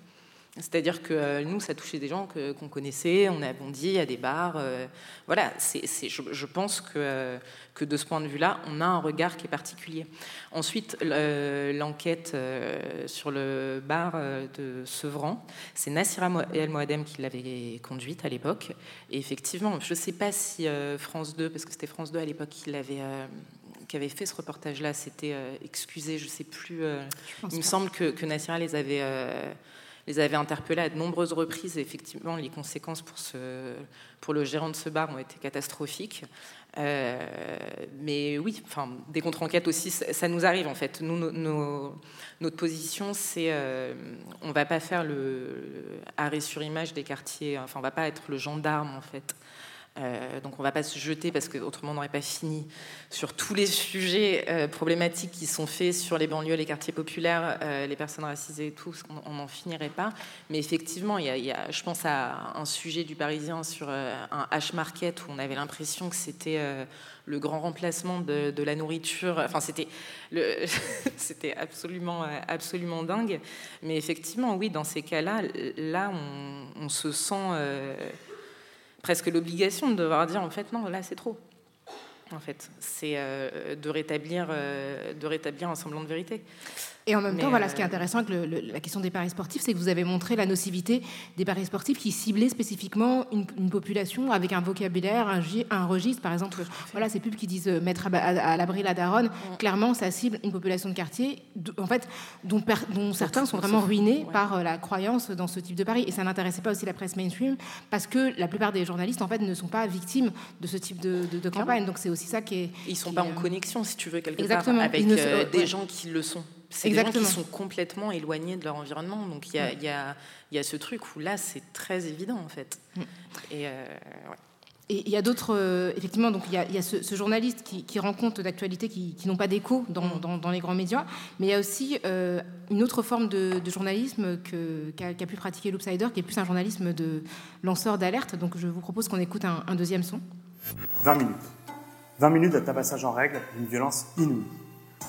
C'est-à-dire que euh, nous, ça touchait des gens qu'on connaissait, on a bondi à des bars. Euh, voilà, je, pense que, euh, que de ce point de vue-là, on a un regard qui est particulier. Ensuite, l'enquête sur le bar de Sevran, c'est Nassira El Moadem qui l'avait conduite à l'époque. Et effectivement, je ne sais pas si France 2, parce que c'était France 2 à l'époque qui l'avait qui avait fait ce reportage-là, c'était excusé, je ne sais plus. il me semble que, que Nassira les avait les avait interpellés à de nombreuses reprises. Et effectivement, les conséquences pour, le gérant de ce bar ont été catastrophiques. Euh, mais oui, enfin, des contre-enquêtes aussi, ça, nous arrive en fait. Nous, notre position, c'est euh, on va pas faire le, arrêt sur image des quartiers, enfin, on va pas être le gendarme en fait. Euh, donc on ne va pas se jeter parce qu'autrement on n'aurait pas fini sur tous les sujets euh, problématiques qui sont faits sur les banlieues, les quartiers populaires, euh, les personnes racisées et tout, on n'en finirait pas. Mais effectivement, il y, a, je pense à un sujet du Parisien sur un H-Market où on avait l'impression que c'était le grand remplacement de, la nourriture. Enfin, c'était, absolument, absolument dingue. Mais effectivement, oui, dans ces cas-là, là, on se sent presque l'obligation de devoir dire en fait non, là c'est trop. En fait, c'est euh, de rétablir, euh, de rétablir un semblant de vérité. Et en même temps, voilà, ce qui est euh, intéressant avec la question des paris sportifs, c'est que vous avez montré la nocivité des paris sportifs qui ciblaient spécifiquement une, population avec un vocabulaire, un, un registre, par exemple. Voilà, ces pubs qui disent euh, mettre à, l'abri la daronne, clairement, ça cible une population de quartier, en fait, dont, dont certains sont vraiment ruinés par euh, la croyance dans ce type de paris. Et ça n'intéressait pas aussi la presse mainstream, parce que la plupart des journalistes, en fait, ne sont pas victimes de ce type de, campagne. Donc c'est aussi ça qui est. Ils sont pas en connexion, si tu veux, quelque Exactement. part, avec des gens qui le sont. C'est des gens qui sont complètement éloignés de leur environnement. Donc il y, a, y, a, ce truc où là, c'est très évident en fait. Mm. Et, euh, il y a d'autres, euh, effectivement, donc il y a, ce, journaliste qui, rend compte d'actualités qui, n'ont pas d'écho mm. dans, les grands médias, mais il y a aussi euh, une autre forme de, journalisme qu'a pu pratiquer Loopsider, qui est plus un journalisme de lanceur d'alerte. Donc je vous propose qu'on écoute un, un deuxième son. 20 minutes. 20 minutes de tabassage en règle d'une violence inouïe.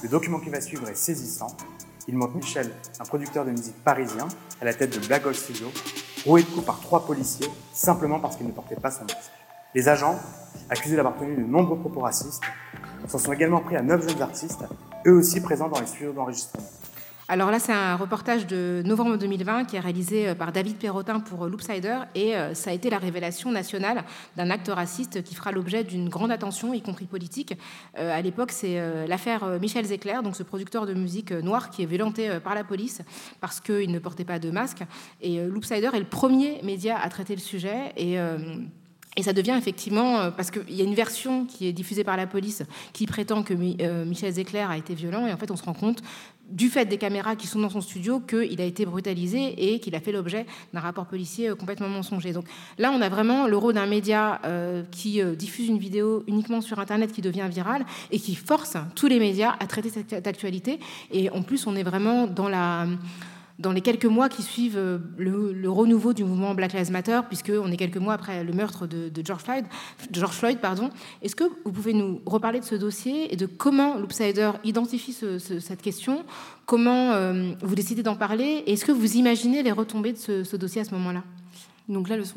Le document qui va suivre est saisissant. Il montre Michel, un producteur de musique parisien, à la tête de Black Hole Studio, roué de coups par trois policiers simplement parce qu'il ne portait pas son masque. Les agents, accusés d'avoir tenu de nombreux propos racistes, s'en sont également pris à neuf jeunes artistes, eux aussi présents dans les studios d'enregistrement. Alors là, c'est un reportage de novembre 2020 qui est réalisé euh, par David Perrotin pour euh, Loopsider et euh, ça a été la révélation nationale d'un acte raciste qui fera l'objet d'une grande attention, y compris politique. à l'époque, c'est l'affaire Michel Zecler, donc ce producteur de musique noir qui est violenté par la police parce qu'il ne portait pas de masque. Et Loopsider est le premier média à traiter le sujet et et ça devient effectivement, parce qu'il y a une version qui est diffusée par la police qui prétend que Michel Zecler a été violent, et en fait on se rend compte du fait des caméras qui sont dans son studio, qu'il a été brutalisé et qu'il a fait l'objet d'un rapport policier euh, complètement mensonger. Donc là, on a vraiment le rôle d'un média euh, qui euh, diffuse une vidéo uniquement sur Internet qui devient virale et qui force tous les médias à traiter cette actualité. Et en plus, on est vraiment dans la dans les quelques mois qui suivent euh, le, renouveau du mouvement Black Lives Matter, puisqu'on est quelques mois après le meurtre de, George Floyd, George Floyd pardon. Est-ce que vous pouvez nous reparler de ce dossier et de comment Loopsider identifie cette question? Comment euh, vous décidez d'en parler? Et est-ce que vous imaginez les retombées de ce, dossier à ce moment-là? Donc là, le son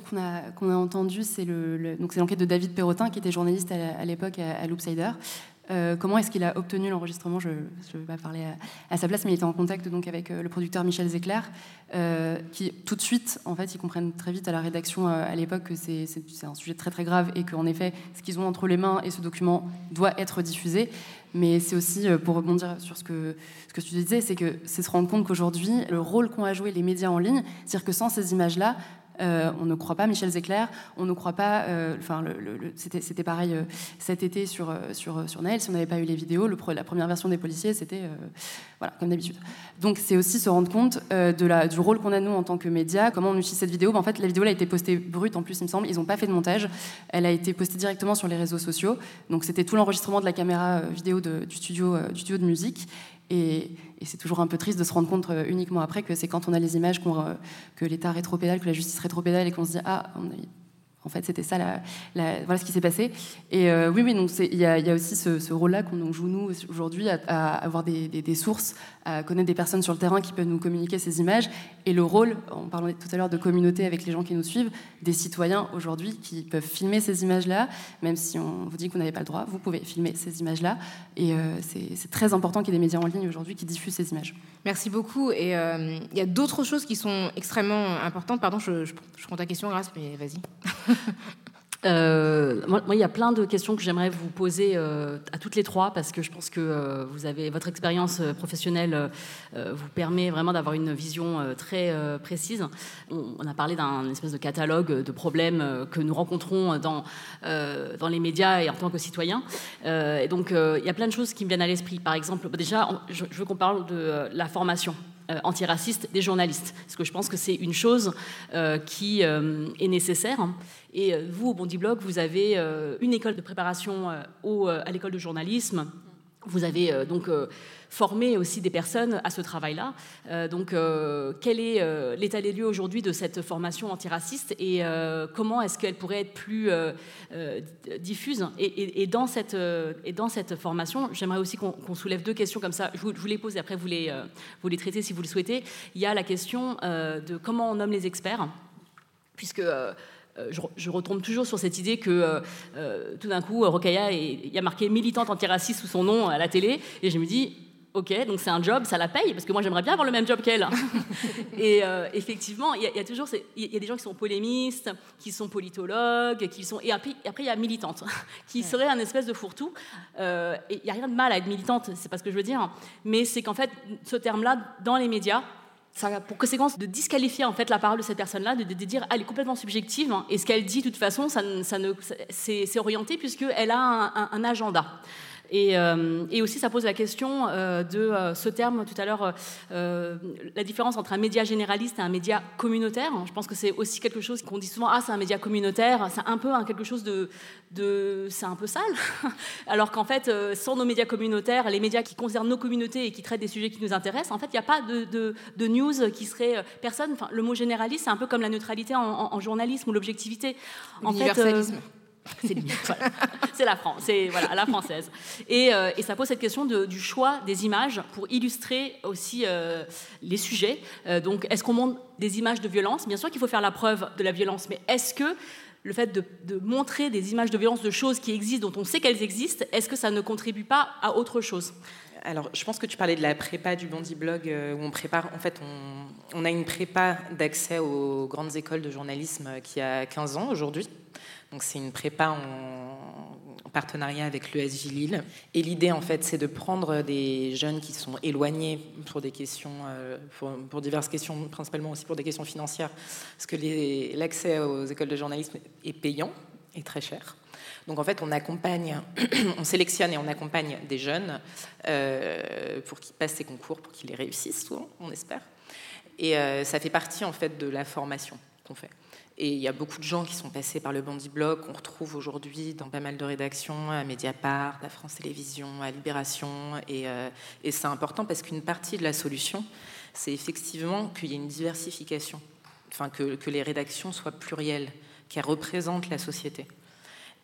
qu'on a, entendu, c'est le, l'enquête de David Perrotin, qui était journaliste à, l'époque à, à Loopsider, euh, comment est-ce qu'il a obtenu l'enregistrement? Je ne vais pas parler à, sa place, mais il était en contact donc avec euh, le producteur Michel Zecler, euh, qui tout de suite, en fait, ils comprennent très vite à la rédaction à l'époque que c'est un sujet très très grave et qu'en effet, ce qu'ils ont entre les mains et ce document doit être diffusé. Mais c'est aussi, pour rebondir sur ce que, ce que tu disais, c'est que c'est se rendre compte qu'aujourd'hui, le rôle qu'ont à jouer les médias en ligne, c'est-à-dire que sans ces images-là, euh, on ne croit pas Michel Zecler, on ne croit pas. Euh, enfin, c'était pareil euh, cet été sur, sur, sur. Si on n'avait pas eu les vidéos, la première version des policiers, c'était voilà, comme d'habitude. Donc, c'est aussi se rendre compte de la, du rôle qu'on a nous en tant que médias, comment on utilise cette vidéo. Ben, en fait, la vidéo a été postée brute en plus, il me semble. Ils n'ont pas fait de montage. Elle a été postée directement sur les réseaux sociaux. Donc, c'était tout l'enregistrement de la caméra vidéo du, studio, du studio de musique. Et, c'est toujours un peu triste de se rendre compte euh, uniquement après que c'est quand on a les images euh, que l'État rétropédale, que la justice rétropédale et qu'on se dit ah, en fait, c'était ça, voilà ce qui s'est passé. Et euh, oui, oui, donc il y, a aussi ce, rôle-là qu'on joue nous aujourd'hui, à, avoir des, sources, à connaître des personnes sur le terrain qui peuvent nous communiquer ces images, et le rôle, on parlait tout à l'heure de communauté avec les gens qui nous suivent, des citoyens aujourd'hui qui peuvent filmer ces images-là, même si on vous dit que vous n'avez pas le droit, vous pouvez filmer ces images-là, et euh, c'est très important qu'il y ait des médias en ligne aujourd'hui qui diffusent ces images. Merci beaucoup. Et euh, il y a d'autres choses qui sont extrêmement importantes. Pardon, je, je, prends ta question, Grâce, mais vas-y. Euh, moi, il y a plein de questions que j'aimerais vous poser euh, à toutes les trois parce que je pense que euh, votre expérience professionnelle vous permet vraiment d'avoir une vision très précise. On, a parlé d'un espèce de catalogue de problèmes que nous rencontrons dans dans les médias et en tant que citoyens. et donc, il y a plein de choses qui me viennent à l'esprit. Par exemple, déjà, je, veux qu'on parle de la formation. Antiraciste des journalistes. Parce que je pense que c'est une chose qui est nécessaire. Et vous, au Bondi Blog, vous avez une école de préparation à l'école de journalisme. Vous avez donc former aussi des personnes à ce travail-là. Euh, donc, euh, quel est euh, l'état des lieux aujourd'hui de cette formation antiraciste et comment est-ce qu'elle pourrait être plus diffuse et, dans cette, et dans cette formation, j'aimerais aussi qu'on soulève deux questions comme ça. Je vous, les pose et après vous les, vous les traitez si vous le souhaitez. Il y a la question de comment on nomme les experts, puisque je, retombe toujours sur cette idée que tout d'un coup, Rokaya, il y a marqué militante antiraciste sous son nom à la télé, et je me dis, Ok, donc c'est un job, ça la paye, parce que moi j'aimerais bien avoir le même job qu'elle. et euh, effectivement, il y, a toujours il y a des gens qui sont polémistes, qui sont politologues, qui sont et après il y a militante, qui serait un espèce de fourre-tout. Euh, et il n'y a rien de mal à être militante, c'est pas ce que je veux dire, mais c'est qu'en fait ce terme-là dans les médias, ça pour conséquence de disqualifier en fait la parole de cette personne-là, de, dire elle est complètement subjective hein, et ce qu'elle dit de toute façon, ça, ne, c'est, orienté puisqu'elle a un agenda. Euh, et, aussi, ça pose la question euh, de euh, ce terme tout à l'heure, la différence entre un média généraliste et un média communautaire. Je pense que c'est aussi quelque chose qu'on dit souvent, ah, c'est un média communautaire, c'est un peu quelque chose de, c'est un peu sale. Alors qu'en fait, sans nos médias communautaires, les médias qui concernent nos communautés et qui traitent des sujets qui nous intéressent, en fait, il n'y a pas de, news qui serait personne. Le mot généraliste, c'est un peu comme la neutralité en, journalisme ou l'objectivité. En fait, c'est la France, c'est voilà, la française. Et, euh, et, ça pose cette question du choix des images pour illustrer aussi euh, les sujets. Euh, donc, est-ce qu'on montre des images de violence? Bien sûr qu'il faut faire la preuve de la violence, mais est-ce que le fait de, de, montrer des images de violence de choses qui existent, dont on sait qu'elles existent, est-ce que ça ne contribue pas à autre chose? Alors, je pense que tu parlais de la prépa du Bondi Blog, où on prépare, en fait, on, on a une prépa d'accès aux grandes écoles de journalisme qui a 15 ans aujourd'hui. Donc c'est une prépa en, partenariat avec l'ESJ Lille. Et l'idée, en fait, c'est de prendre des jeunes qui sont éloignés pour des questions, euh, pour, diverses questions, principalement aussi pour des questions financières, parce que l'accès aux écoles de journalisme est payant et très cher. Donc en fait, on accompagne, on sélectionne et on accompagne des jeunes euh, pour qu'ils passent ces concours, pour qu'ils les réussissent, souvent, on espère. Et euh, ça fait partie en fait de la formation qu'on fait. Et il y a beaucoup de gens qui sont passés par le Bandy Blog, qu'on retrouve aujourd'hui dans pas mal de rédactions, à Mediapart, à France Télévisions, à Libération. Et, euh, et c'est important parce qu'une partie de la solution, c'est effectivement qu'il y ait une diversification, enfin que, que les rédactions soient plurielles, qu'elles représentent la société.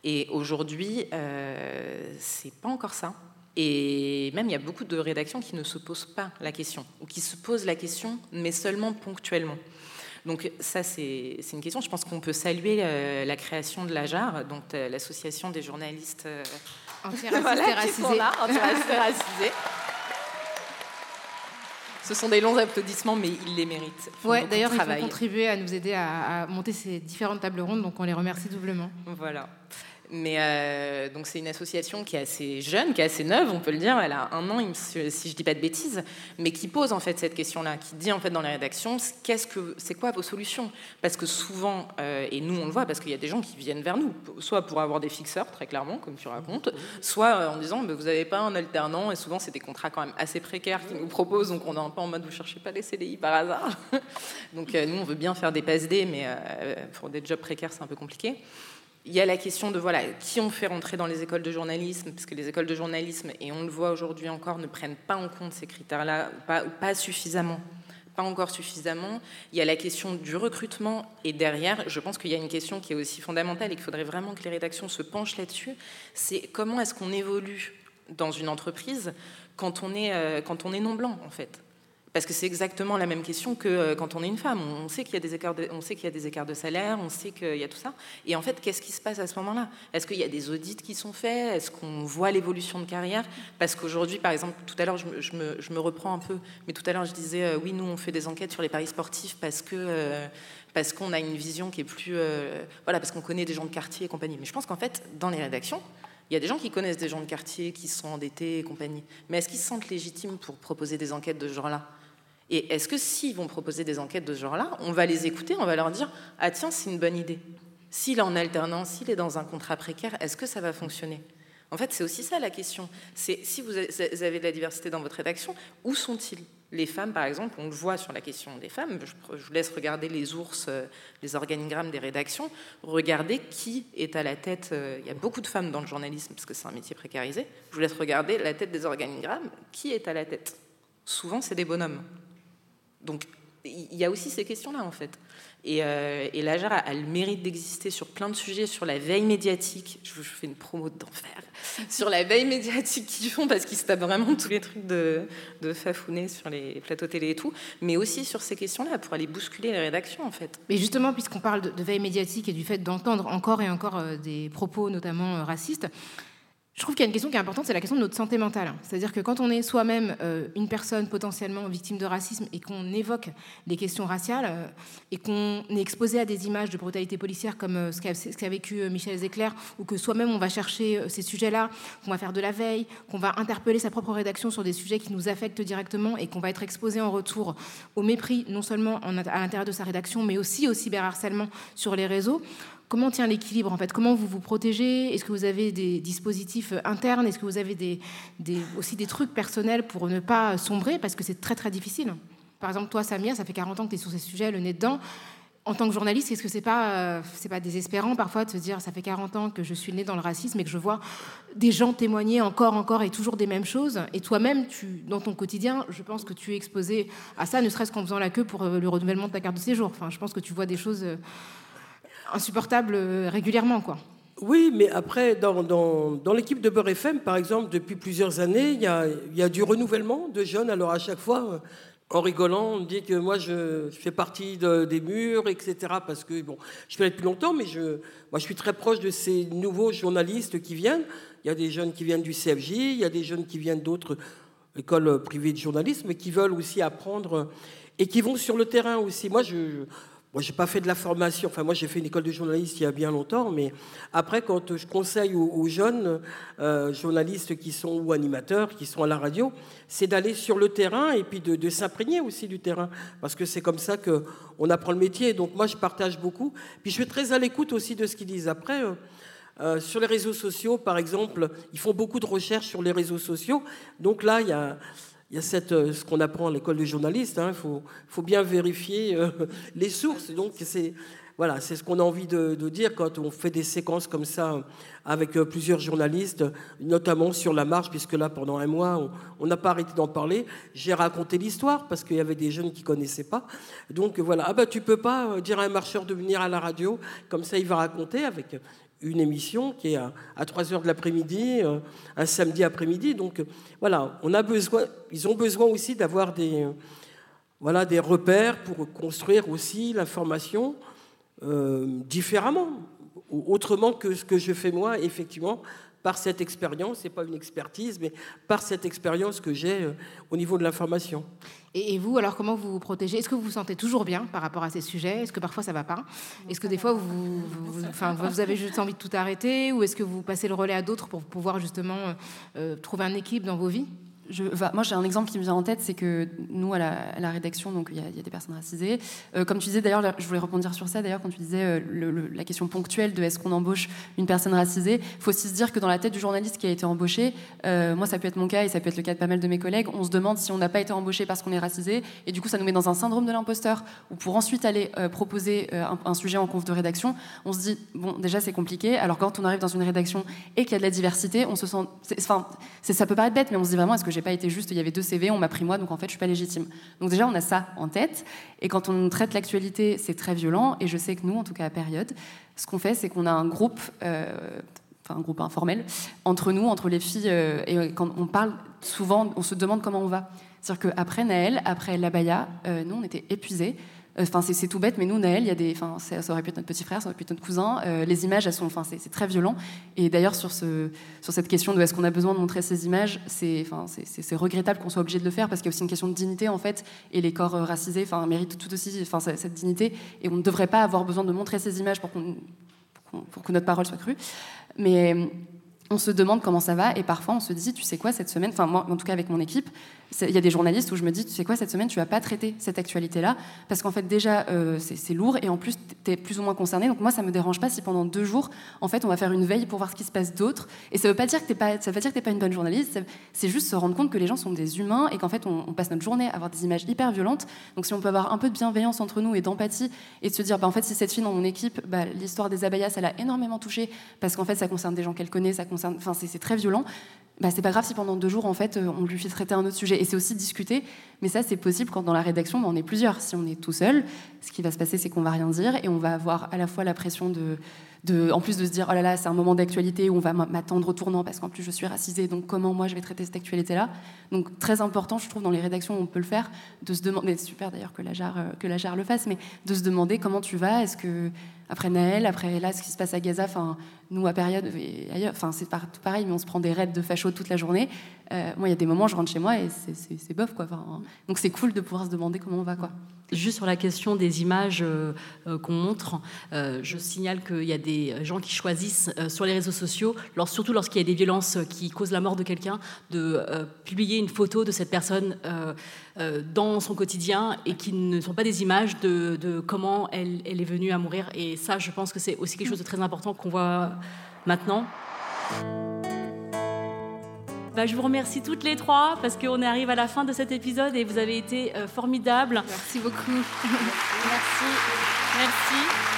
Et aujourd'hui, euh, c'est pas encore ça. Et même, il y a beaucoup de rédactions qui ne se posent pas la question, ou qui se posent la question, mais seulement ponctuellement. Donc ça, c'est une question. Je pense qu'on peut saluer euh, la création de l'AJAR, donc euh, l'association des journalistes euh, antiracisés. Ce sont des longs applaudissements, mais ils les méritent. Ouais, d'ailleurs, ils ont contribué à nous aider à, à, monter ces différentes tables rondes, donc on les remercie doublement. Voilà. Mais euh, donc c'est une association qui est assez jeune, qui est assez neuve, on peut le dire. Elle a un an, si je dis pas de bêtises, mais qui pose en fait cette question-là, qui dit en fait dans les rédactions, qu'est-ce que c'est quoi vos solutions? Parce que souvent, euh, et nous on le voit, parce qu'il y a des gens qui viennent vers nous, soit pour avoir des fixeurs très clairement, comme tu racontes, soit euh, en disant vous n'avez pas un alternant, et souvent c'est des contrats quand même assez précaires qu'ils nous proposent, donc on est un peu en mode vous cherchez pas les CDI par hasard. donc nous on veut bien faire des PSD, mais pour des jobs précaires c'est un peu compliqué. Il y a la question de voilà, qui on fait rentrer dans les écoles de journalisme, parce que les écoles de journalisme, et on le voit aujourd'hui encore, ne prennent pas en compte ces critères-là, pas, pas suffisamment. Pas encore suffisamment. Il y a la question du recrutement, et derrière, je pense qu'il y a une question qui est aussi fondamentale et qu'il faudrait vraiment que les rédactions se penchent là-dessus, c'est comment est-ce qu'on évolue dans une entreprise quand on est, euh, quand on est non blanc, en fait? Parce que c'est exactement la même question que euh, quand on est une femme. On sait qu'il y a des écarts de, on sait qu'il y a des écarts de salaire, on sait qu'il y a tout ça. Et en fait, qu'est-ce qui se passe à ce moment-là? Est-ce qu'il y a des audits qui sont faits? Est-ce qu'on voit l'évolution de carrière? Parce qu'aujourd'hui, par exemple, tout à l'heure, je, me, reprends un peu, mais tout à l'heure, je disais, euh, oui, nous, on fait des enquêtes sur les paris sportifs parce euh, parce qu'on a une vision qui est plus, voilà, parce qu'on connaît des gens de quartier et compagnie. Mais je pense qu'en fait, dans les rédactions, il y a des gens qui connaissent des gens de quartier, qui sont endettés et compagnie. Mais est-ce qu'ils se sentent légitimes pour proposer des enquêtes de ce genre-là? Et est-ce que s'ils vont proposer des enquêtes de ce genre-là, on va les écouter, on va leur dire Ah tiens, c'est une bonne idée. S'il est en alternance, s'il est dans un contrat précaire, est-ce que ça va fonctionner? En fait, c'est aussi ça la question. C'est si vous avez de la diversité dans votre rédaction, où sont-ils? Les femmes, par exemple, on le voit sur la question des femmes, je, vous laisse regarder les ours, euh, les organigrammes des rédactions, regardez qui est à la tête, euh, il y a beaucoup de femmes dans le journalisme parce que c'est un métier précarisé, je vous laisse regarder la tête des organigrammes, qui est à la tête? Souvent, c'est des bonhommes. Donc il y a aussi ces questions-là, en fait. Et, euh, l'AGER a, le mérite d'exister sur plein de sujets, sur la veille médiatique. Je vous fais une promo d'enfer. sur la veille médiatique qu'ils font, parce qu'ils se tapent vraiment tous les trucs de, de sur les plateaux télé et tout. Mais aussi sur ces questions-là, pour aller bousculer les rédactions, en fait. Mais justement, puisqu'on parle de, veille médiatique et du fait d'entendre encore et encore euh, des propos, notamment euh, racistes, je trouve qu'il y a une question qui est importante, c'est la question de notre santé mentale. C'est-à-dire que quand on est soi-même euh, une personne potentiellement victime de racisme et qu'on évoque les questions raciales euh, et qu'on est exposé à des images de brutalité policière comme euh, ce qu'a vécu Michel Zecler, ou que soi-même on va chercher ces sujets-là, qu'on va faire de la veille, qu'on va interpeller sa propre rédaction sur des sujets qui nous affectent directement et qu'on va être exposé en retour au mépris, non seulement à l'intérieur de sa rédaction, mais aussi au cyberharcèlement sur les réseaux. Comment tient l'équilibre en fait? Comment vous vous protégez? Est-ce que vous avez des dispositifs internes? Est-ce que vous avez aussi des trucs personnels pour ne pas sombrer? Parce que c'est très très difficile. Par exemple, toi, Samir, ça fait 40 ans que tu es sur ces sujets, le nez dedans. En tant que journaliste, est-ce que c'est pas, euh, pas désespérant parfois de se dire ça fait 40 ans que je suis né dans le racisme et que je vois des gens témoigner encore, encore et toujours des mêmes choses? Et toi-même, dans ton quotidien, je pense que tu es exposé à ça, ne serait-ce qu'en faisant la queue pour euh, le renouvellement de ta carte de séjour. Enfin, je pense que tu vois des choses euh, insupportable euh, régulièrement, quoi. Oui, mais après, dans, dans, l'équipe de Beurre FM, par exemple, depuis plusieurs années, il y a, y a, du renouvellement de jeunes. Alors à chaque fois, en rigolant, on dit que moi, je, fais partie des murs, etc. Parce que, bon, je fais depuis longtemps, mais je, moi, je suis très proche de ces nouveaux journalistes qui viennent. Il y a des jeunes qui viennent du CFJ, il y a des jeunes qui viennent d'autres écoles privées de journalisme, mais qui veulent aussi apprendre et qui vont sur le terrain aussi. Moi, je moi, j'ai pas fait de la formation. Enfin, moi, j'ai fait une école de journaliste il y a bien longtemps, mais après, quand je conseille aux, jeunes euh, journalistes qui sont ou animateurs, qui sont à la radio, c'est d'aller sur le terrain et puis de, s'imprégner aussi du terrain, parce que c'est comme ça que on apprend le métier. Donc, moi, je partage beaucoup. Puis, je suis très à l'écoute aussi de ce qu'ils disent. Après. Euh, euh, sur les réseaux sociaux, par exemple, ils font beaucoup de recherches sur les réseaux sociaux. Donc là, il y a, il y a cette, euh, ce qu'on apprend à l'école de journaliste, il hein, faut, faut, bien vérifier euh, les sources. Donc c'est voilà, ce qu'on a envie de, dire quand on fait des séquences comme ça avec euh, plusieurs journalistes, notamment sur la marche, puisque là, pendant un mois, on n'a pas arrêté d'en parler. J'ai raconté l'histoire parce qu'il y avait des jeunes qui connaissaient pas. Donc voilà, ah bah tu peux pas dire à un marcheur de venir à la radio, comme ça il va raconter avec une émission qui est à, 3 heures de l'après-midi, euh, un samedi après-midi. Donc euh, voilà, on a besoin, ils ont besoin aussi d'avoir des, euh, des repères pour construire aussi l'information différemment, autrement que ce que je fais moi, effectivement, par cette expérience, c'est pas une expertise, mais par cette expérience que j'ai au niveau de l'information. Et, vous, alors, comment vous vous protégez? Est-ce que vous vous sentez toujours bien par rapport à ces sujets? Est-ce que parfois ça va pas? Est-ce que des fois vous, enfin, vous avez juste envie de tout arrêter? Ou est-ce que vous passez le relais à d'autres pour pouvoir justement euh, trouver un équilibre dans vos vies? Moi, j'ai un exemple qui me vient en tête, c'est que nous, à la, rédaction, donc il y, a des personnes racisées. Euh, comme tu disais, d'ailleurs, je voulais rebondir sur ça, d'ailleurs, quand tu disais euh, la question ponctuelle de est-ce qu'on embauche une personne racisée, il faut aussi se dire que dans la tête du journaliste qui a été embauché, euh, moi, ça peut être mon cas et ça peut être le cas de pas mal de mes collègues, on se demande si on n'a pas été embauché parce qu'on est racisé, et du coup, ça nous met dans un syndrome de l'imposteur, où pour ensuite aller proposer un, sujet en conf de rédaction, on se dit, bon, déjà, c'est compliqué, alors quand on arrive dans une rédaction et qu'il y a de la diversité, on se sent. Enfin, ça peut paraître bête, mais on se dit vraiment, est-ce que j'ai pas été juste, il y avait deux CV, on m'a pris moi, donc en fait, je suis pas légitime. Donc déjà, on a ça en tête. Et quand on traite l'actualité, c'est très violent. Et je sais que nous, en tout cas à période, ce qu'on fait, c'est qu'on a un groupe. Euh, enfin un groupe informel, entre nous, entre les filles, euh, et quand on parle souvent, on se demande comment on va. C'est-à-dire qu'après Naël, après l'abaya, euh, nous, on était épuisés. Enfin, c'est tout bête, mais nous, Naël, il y a des, enfin, ça aurait pu être notre petit frère, ça aurait pu être notre cousin. Euh, les images, sont, enfin, c'est très violent. Et d'ailleurs, sur, ce, sur cette question de est-ce qu'on a besoin de montrer ces images, c'est, enfin, c'est regrettable qu'on soit obligé de le faire parce qu'il y a aussi une question de dignité en fait, et les corps euh, racisés, enfin, méritent tout aussi, enfin, cette dignité. Et on ne devrait pas avoir besoin de montrer ces images pour, pour que notre parole soit crue. Mais on se demande comment ça va et parfois on se dit, tu sais quoi, cette semaine, enfin moi en tout cas avec mon équipe, il y a des journalistes où je me dis, tu sais quoi, cette semaine, tu vas pas traiter cette actualité-là, parce qu'en fait, déjà, euh, c'est lourd, et en plus, tu es plus ou moins concerné. Donc moi, ça me dérange pas si pendant deux jours, en fait, on va faire une veille pour voir ce qui se passe d'autre. Et ça veut pas dire que tu pas, pas une bonne journaliste, c'est juste se rendre compte que les gens sont des humains, et qu'en fait, on, passe notre journée à avoir des images hyper violentes. Donc si on peut avoir un peu de bienveillance entre nous et d'empathie, et de se dire, bah, en fait, si cette fille dans mon équipe, bah, l'histoire des abayas, ça l'a énormément touchée, parce qu'en fait, ça concerne des gens qu'elle connaît, ça concerne, enfin, c'est très violent bah, c'est pas grave si pendant deux jours, en fait, euh, on lui fait traiter un autre sujet. Et c'est aussi discuter, mais ça, c'est possible quand dans la rédaction, bah, on est plusieurs. Si on est tout seul, ce qui va se passer, c'est qu'on va rien dire et on va avoir à la fois la pression de, en plus de se dire, oh là là, c'est un moment d'actualité où on va m'attendre au tournant parce qu'en plus je suis racisée, donc comment moi je vais traiter cette actualité-là? Donc très important, je trouve, dans les rédactions, on peut le faire, de se demander, c'est super d'ailleurs que la jarre, euh, que la jarre le fasse, mais de se demander comment tu vas, est-ce que après Naël, après là, ce qui se passe à Gaza, enfin, nous à période et ailleurs, enfin, c'est tout pareil, mais on se prend des raids de fachos toute la journée. Euh, moi, il y a des moments, je rentre chez moi et c'est bof, quoi. donc c'est cool de pouvoir se demander comment on va, quoi. Juste sur la question des images euh, euh, qu'on montre, je signale qu'il y a des gens qui choisissent sur les réseaux sociaux, surtout lorsqu'il y a des violences qui causent la mort de quelqu'un, de publier une photo de cette personne dans son quotidien et qui ne sont pas des images de, comment elle, est venue à mourir. Et ça, je pense que c'est aussi quelque chose de très important qu'on voit maintenant. Bah, je vous remercie toutes les trois parce qu'on arrive à la fin de cet épisode et vous avez été euh, formidables. Merci beaucoup. Merci. Merci.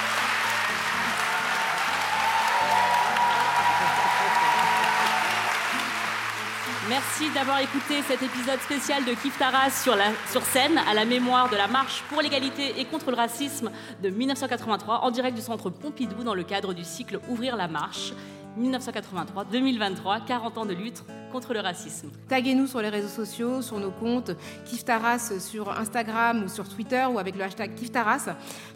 Merci d'avoir écouté cet épisode spécial de Kif Taras sur, sur scène à la mémoire de la marche pour l'égalité et contre le racisme de 1983 en direct du centre Pompidou dans le cadre du cycle Ouvrir la marche. 1983-2023, 40 ans de lutte contre le racisme. Taguez-nous sur les réseaux sociaux, sur nos comptes, Kiftaras sur Instagram ou sur Twitter ou avec le hashtag Kiftaras.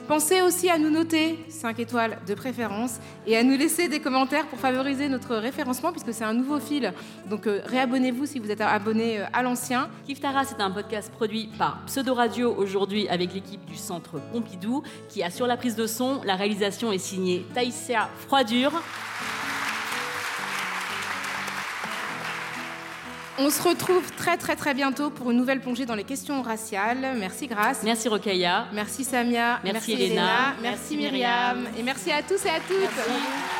Pensez aussi à nous noter 5 étoiles de préférence et à nous laisser des commentaires pour favoriser notre référencement puisque c'est un nouveau fil. Donc euh, réabonnez-vous si vous êtes abonné euh, à l'ancien. Kiftaras est un podcast produit par Pseudo Radio aujourd'hui avec l'équipe du Centre Pompidou qui assure la prise de son. La réalisation est signée Taïsia Froidure. On se retrouve très très très bientôt pour une nouvelle plongée dans les questions raciales. Merci Grace. Merci Rokhaya. Merci Samia. Merci, Elena. Merci, Myriam. Et merci à tous et à toutes.